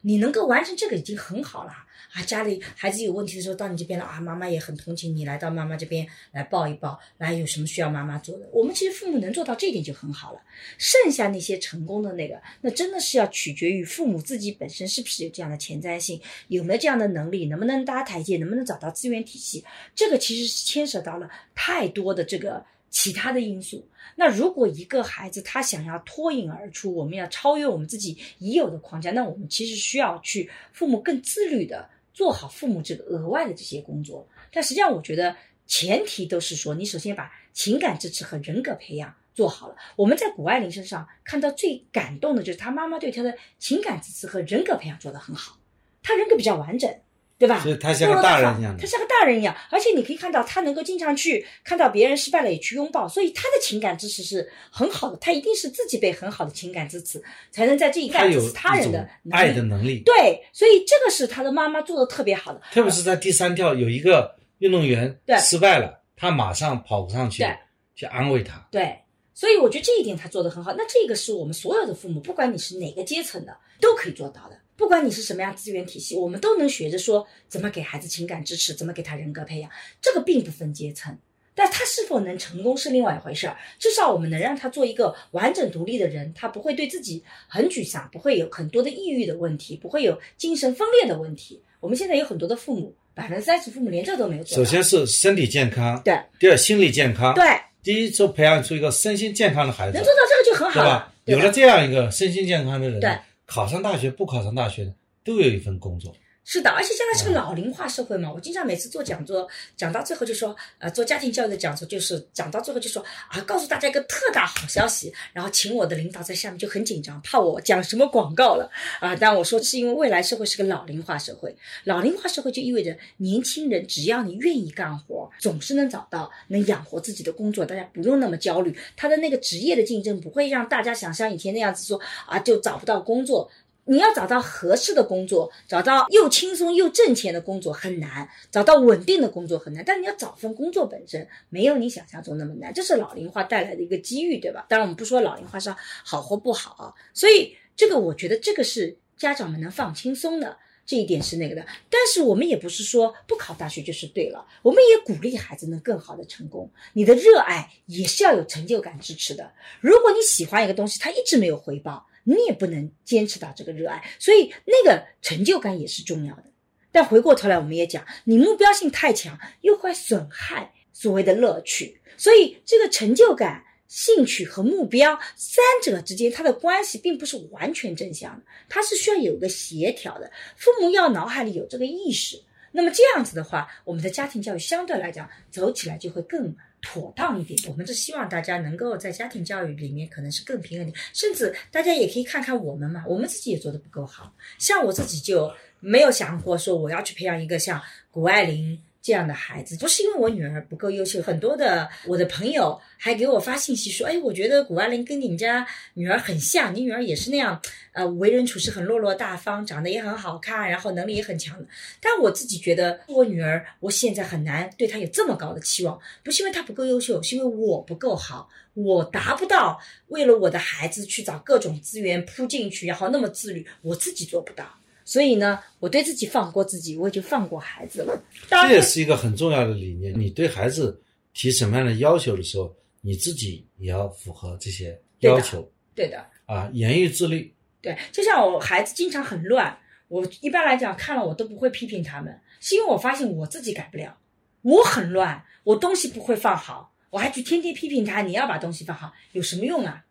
你能够完成这个已经很好了啊！家里孩子有问题的时候到你这边了啊，妈妈也很同情你，来到妈妈这边来抱一抱，来有什么需要妈妈做的，我们其实父母能做到这一点就很好了。剩下那些成功的那个，那真的是要取决于父母自己本身是不是有这样的前瞻性，有没有这样的能力，能不能搭台阶，能不能找到资源体系，这个其实是牵涉到了太多的这个其他的因素。那如果一个孩子他想要脱颖而出，我们要超越我们自己已有的框架，那我们其实需要去父母更自律的做好父母这个额外的这些工作。但实际上，我觉得前提都是说，你首先把情感支持和人格培养做好了。我们在谷爱凌身上看到最感动的就是她妈妈对她的情感支持和人格培养做得很好，她人格比较完整。对吧？所以他像个大人一样的他像个大人一样，而且你可以看到他能够经常去看到别人失败了也去拥抱，所以他的情感支持是很好的。他一定是自己被很好的情感支持，才能在这一他有干支持他人的爱的能力。对，所以这个是他的妈妈做的特别好的。特别是在第三跳有一个运动员失败了，他马上跑上去去安慰他。对，所以我觉得这一点他做得很好。那这个是我们所有的父母，不管你是哪个阶层的，都可以做到的。不管你是什么样资源体系，我们都能学着说怎么给孩子情感支持，怎么给他人格培养。这个并不分阶层，但他是否能成功是另外一回事儿。至少我们能让他做一个完整独立的人，他不会对自己很沮丧，不会有很多的抑郁的问题，不会有精神分裂的问题。我们现在有很多的父母，百分之三十父母连这都没有做到。首先是身体健康，对第二心理健康，对，第一就培养出一个身心健康的孩子能，做到这个就很好了。？对吧有了这样一个身心健康的人，对，考上大学不考上大学的都有一份工作。是的，而且现在嗯是个老龄化社会嘛，我经常每次做讲座，讲到最后就说，呃，做家庭教育的讲座就是讲到最后就说啊，告诉大家一个特大好消息，然后请我的领导在下面就很紧张，怕我讲什么广告了啊。但我说是因为未来社会是个老龄化社会，老龄化社会就意味着年轻人只要你愿意干活，总是能找到能养活自己的工作，大家不用那么焦虑，他的那个职业的竞争不会让大家想像以前那样子说啊就找不到工作。你要找到合适的工作，找到又轻松又挣钱的工作很难，找到稳定的工作很难。但你要找份工作本身没有你想象中那么难，这是老龄化带来的一个机遇，对吧？当然，我们不说老龄化是好或不好啊，所以这个我觉得这个是家长们能放轻松的。这一点是那个的，但是我们也不是说不考大学就是对了，我们也鼓励孩子能更好的成功。你的热爱也是要有成就感支持的。如果你喜欢一个东西，它一直没有回报，你也不能坚持到这个热爱，所以那个成就感也是重要的。但回过头来，我们也讲，你目标性太强，又会损害所谓的乐趣。所以，这个成就感、兴趣和目标三者之间，它的关系并不是完全正向的，它是需要有一个协调的。父母要脑海里有这个意识，那么这样子的话，我们的家庭教育相对来讲走起来就会更妥当一点。我们是希望大家能够在家庭教育里面可能是更平衡点，甚至大家也可以看看我们嘛，我们自己也做的不够好，像我自己就。没有想过说我要去培养一个像谷爱凌这样的孩子，不是因为我女儿不够优秀。很多的我的朋友还给我发信息说：“哎，我觉得谷爱凌跟你们家女儿很像，你女儿也是那样，呃，为人处事很落落大方，长得也很好看，然后能力也很强。”但我自己觉得，我女儿我现在很难对她有这么高的期望，不是因为她不够优秀，是因为我不够好，我达不到为了我的孩子去找各种资源扑进去，然后那么自律，我自己做不到。所以呢，我对自己放过自己，我也就放过孩子了。这也是一个很重要的理念。你对孩子提什么样的要求的时候，你自己也要符合这些要求。对的。啊，严于自律。对，就像我孩子经常很乱，我一般来讲看了我都不会批评他们，是因为我发现我自己改不了。我很乱，我东西不会放好，我还去天天批评他，你要把东西放好，有什么用啊？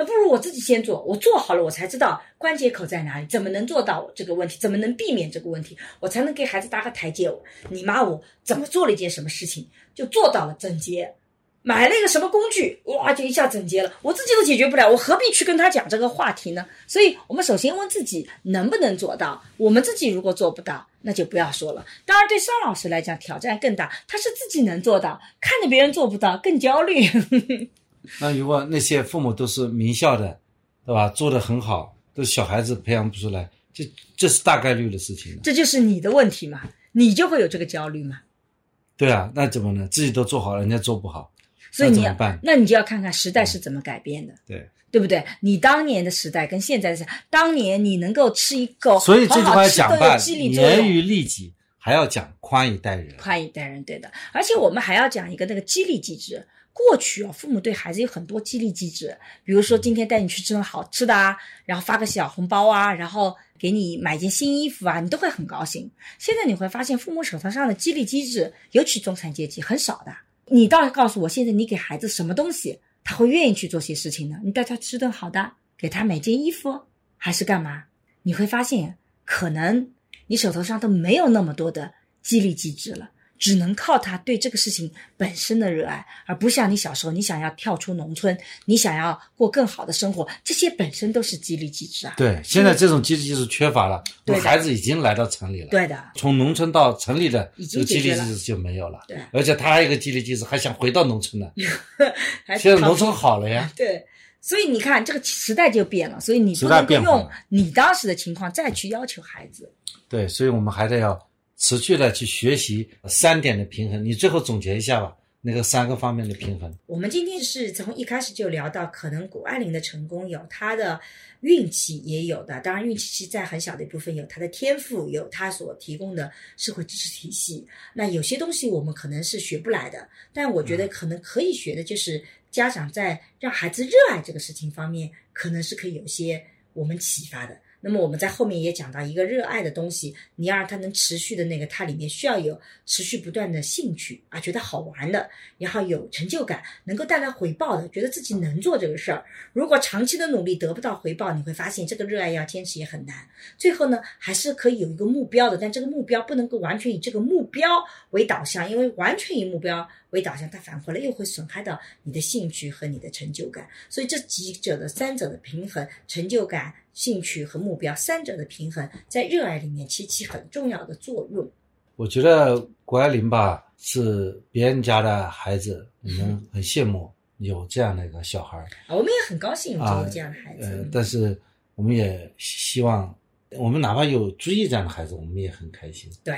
那不如我自己先做，我做好了，我才知道关节口在哪里，怎么能做到这个问题，怎么能避免这个问题，我才能给孩子搭个台阶。你妈我怎么做了一件什么事情，就做到了整洁，买了一个什么工具，哇，就一下整洁了。我自己都解决不了，我何必去跟他讲这个话题呢？所以，我们首先问自己能不能做到。我们自己如果做不到，那就不要说了。当然，对邵老师来讲挑战更大，他是自己能做到，看着别人做不到更焦虑。<laughs> 那如果那些父母都是名校的，对吧？做的很好，都小孩子培养不出来，这这是大概率的事情。这就是你的问题嘛？你就会有这个焦虑嘛？对啊，那怎么呢？自己都做好了，人家做不好，所以你要办？那你就要看看时代是怎么改变的，对对不对？你当年的时代跟现在的，当年你能够吃一口，所以这句话讲吧，严于律己，还要讲宽以待人，宽以待人，对的。而且我们还要讲一个那个激励机制。过去啊，父母对孩子有很多激励机制，比如说今天带你去吃顿好吃的啊，然后发个小红包啊，然后给你买件新衣服啊，你都会很高兴。现在你会发现，父母手头上的激励机制，尤其中产阶级很少的。你倒告诉我，现在你给孩子什么东西，他会愿意去做些事情呢？你带他吃顿好的，给他买件衣服，还是干嘛？你会发现，可能你手头上都没有那么多的激励机制了。只能靠他对这个事情本身的热爱，而不像你小时候，你想要跳出农村，你想要过更好的生活，这些本身都是激励机制啊。对，现在这种激励机制缺乏了，孩子已经来到城里了。对的，从农村到城里的这个激励机制就没有了。对，而且他还有一个激励机制，还想回到农村呢。<laughs> 现在农村好了呀。<laughs> 对，所以你看这个时代就变了，所以你不能用你当时的情况再去要求孩子。对，所以我们还得要。持续的去学习三点的平衡，你最后总结一下吧。那个三个方面的平衡，我们今天是从一开始就聊到，可能谷爱凌的成功有她的运气，也有的。当然，运气其实在很小的一部分有她的天赋，有她所提供的社会支持体系。那有些东西我们可能是学不来的，但我觉得可能可以学的就是家长在让孩子热爱这个事情方面，可能是可以有些我们启发的。那么我们在后面也讲到一个热爱的东西，你要让它能持续的那个，它里面需要有持续不断的兴趣啊，觉得好玩的，然后有成就感，能够带来回报的，觉得自己能做这个事儿。如果长期的努力得不到回报，你会发现这个热爱要坚持也很难。最后呢，还是可以有一个目标的，但这个目标不能够完全以这个目标为导向，因为完全以目标为导向，它反过来又会损害到你的兴趣和你的成就感。所以这几者的三者的平衡，成就感。兴趣和目标三者的平衡，在热爱里面起起很重要的作用。我觉得谷爱凌吧是别人家的孩子，我们很羡慕有这样的一个小孩儿。我们也很高兴有这样的孩子。呃，但是我们也希望，我们哪怕有朱毅这样的孩子，我们也很开心。对。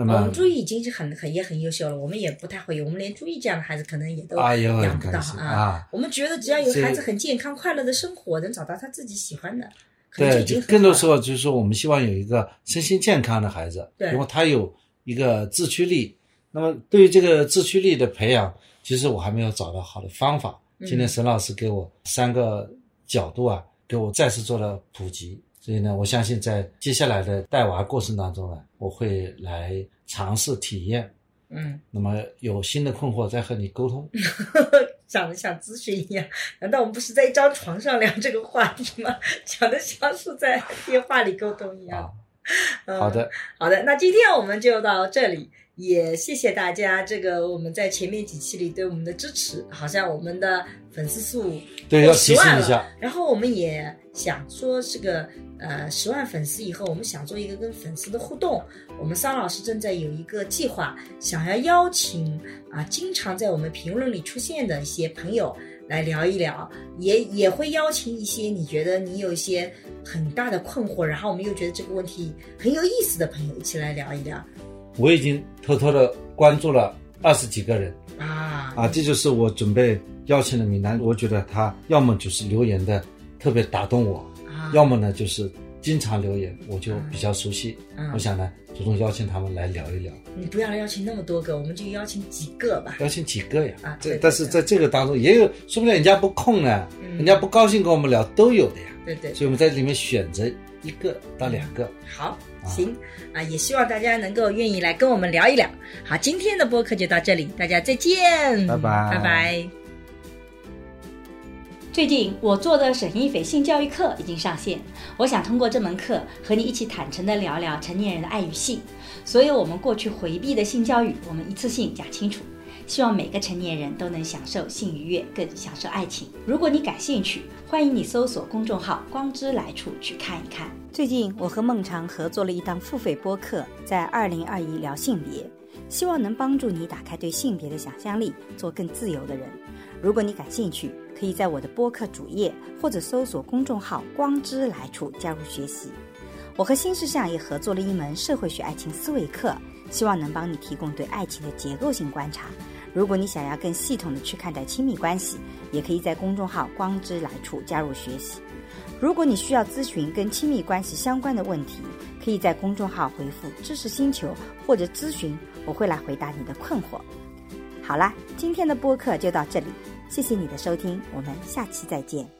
那么我们朱毅已经是很很也很优秀了，我们也不太会有，我们连朱毅这样的孩子可能也都养不到啊。我们觉得只要有孩子很健康快乐的生活，能找到他自己喜欢的，对，就更多时候就是说，我们希望有一个身心健康的孩子，对，如果他有一个自驱力，那么对于这个自驱力的培养，其实我还没有找到好的方法。今天沈老师给我三个角度啊，给我再次做了普及。所以呢，我相信在接下来的带娃过程当中呢，我会来尝试体验。嗯，那么有新的困惑再和你沟通。<laughs> 长得像咨询一样，难道我们不是在一张床上聊这个话题吗？讲的像是在电话里沟通一样。<laughs> 好的，好的，那今天我们就到这里，也谢谢大家这个我们在前面几期里对我们的支持，好像我们的粉丝数对，过要10万了提醒一下，然后我们也想说，这个呃十万粉丝以后，我们想做一个跟粉丝的互动。我们桑老师正在有一个计划，想要邀请啊经常在我们评论里出现的一些朋友来聊一聊，也也会邀请一些你觉得你有一些很大的困惑，然后我们又觉得这个问题很有意思的朋友一起来聊一聊。我已经偷偷的关注了二十几个人。啊。啊，这就是我准备邀请的闽南。我觉得他要么就是留言的特别打动我，啊。要么呢就是经常留言，我就比较熟悉。嗯我想呢，主动邀请他们来聊一聊，你不要邀请那么多个，我们就邀请几个吧。邀请几个呀？啊对但是在这个当中也有，说不定人家不空呢，嗯人家不高兴跟我们聊都有的呀。对对所以我们在里面选择一个到两个。好，行啊，也希望大家能够愿意来跟我们聊一聊。好，今天的播客就到这里，大家再见，拜拜拜拜。最近我做的沈一斐性教育课已经上线，我想通过这门课和你一起坦诚地聊聊成年人的爱与性，所有我们过去回避的性教育，我们一次性讲清楚。希望每个成年人都能享受性愉悦，更享受爱情。如果你感兴趣，欢迎你搜索公众号“光之来处”去看一看。最近我和孟尝合作了一档付费播客，在二零二一聊性别，希望能帮助你打开对性别的想象力，做更自由的人。如果你感兴趣，可以在我的播客主页或者搜索公众号“光之来处”加入学习。我和新事项也合作了一门社会学爱情思维课，希望能帮你提供对爱情的结构性观察。如果你想要更系统的去看待亲密关系，也可以在公众号“光之来处”加入学习。如果你需要咨询跟亲密关系相关的问题，可以在公众号回复“知识星球”或者咨询，我会来回答你的困惑。好啦，今天的播客就到这里，谢谢你的收听，我们下期再见。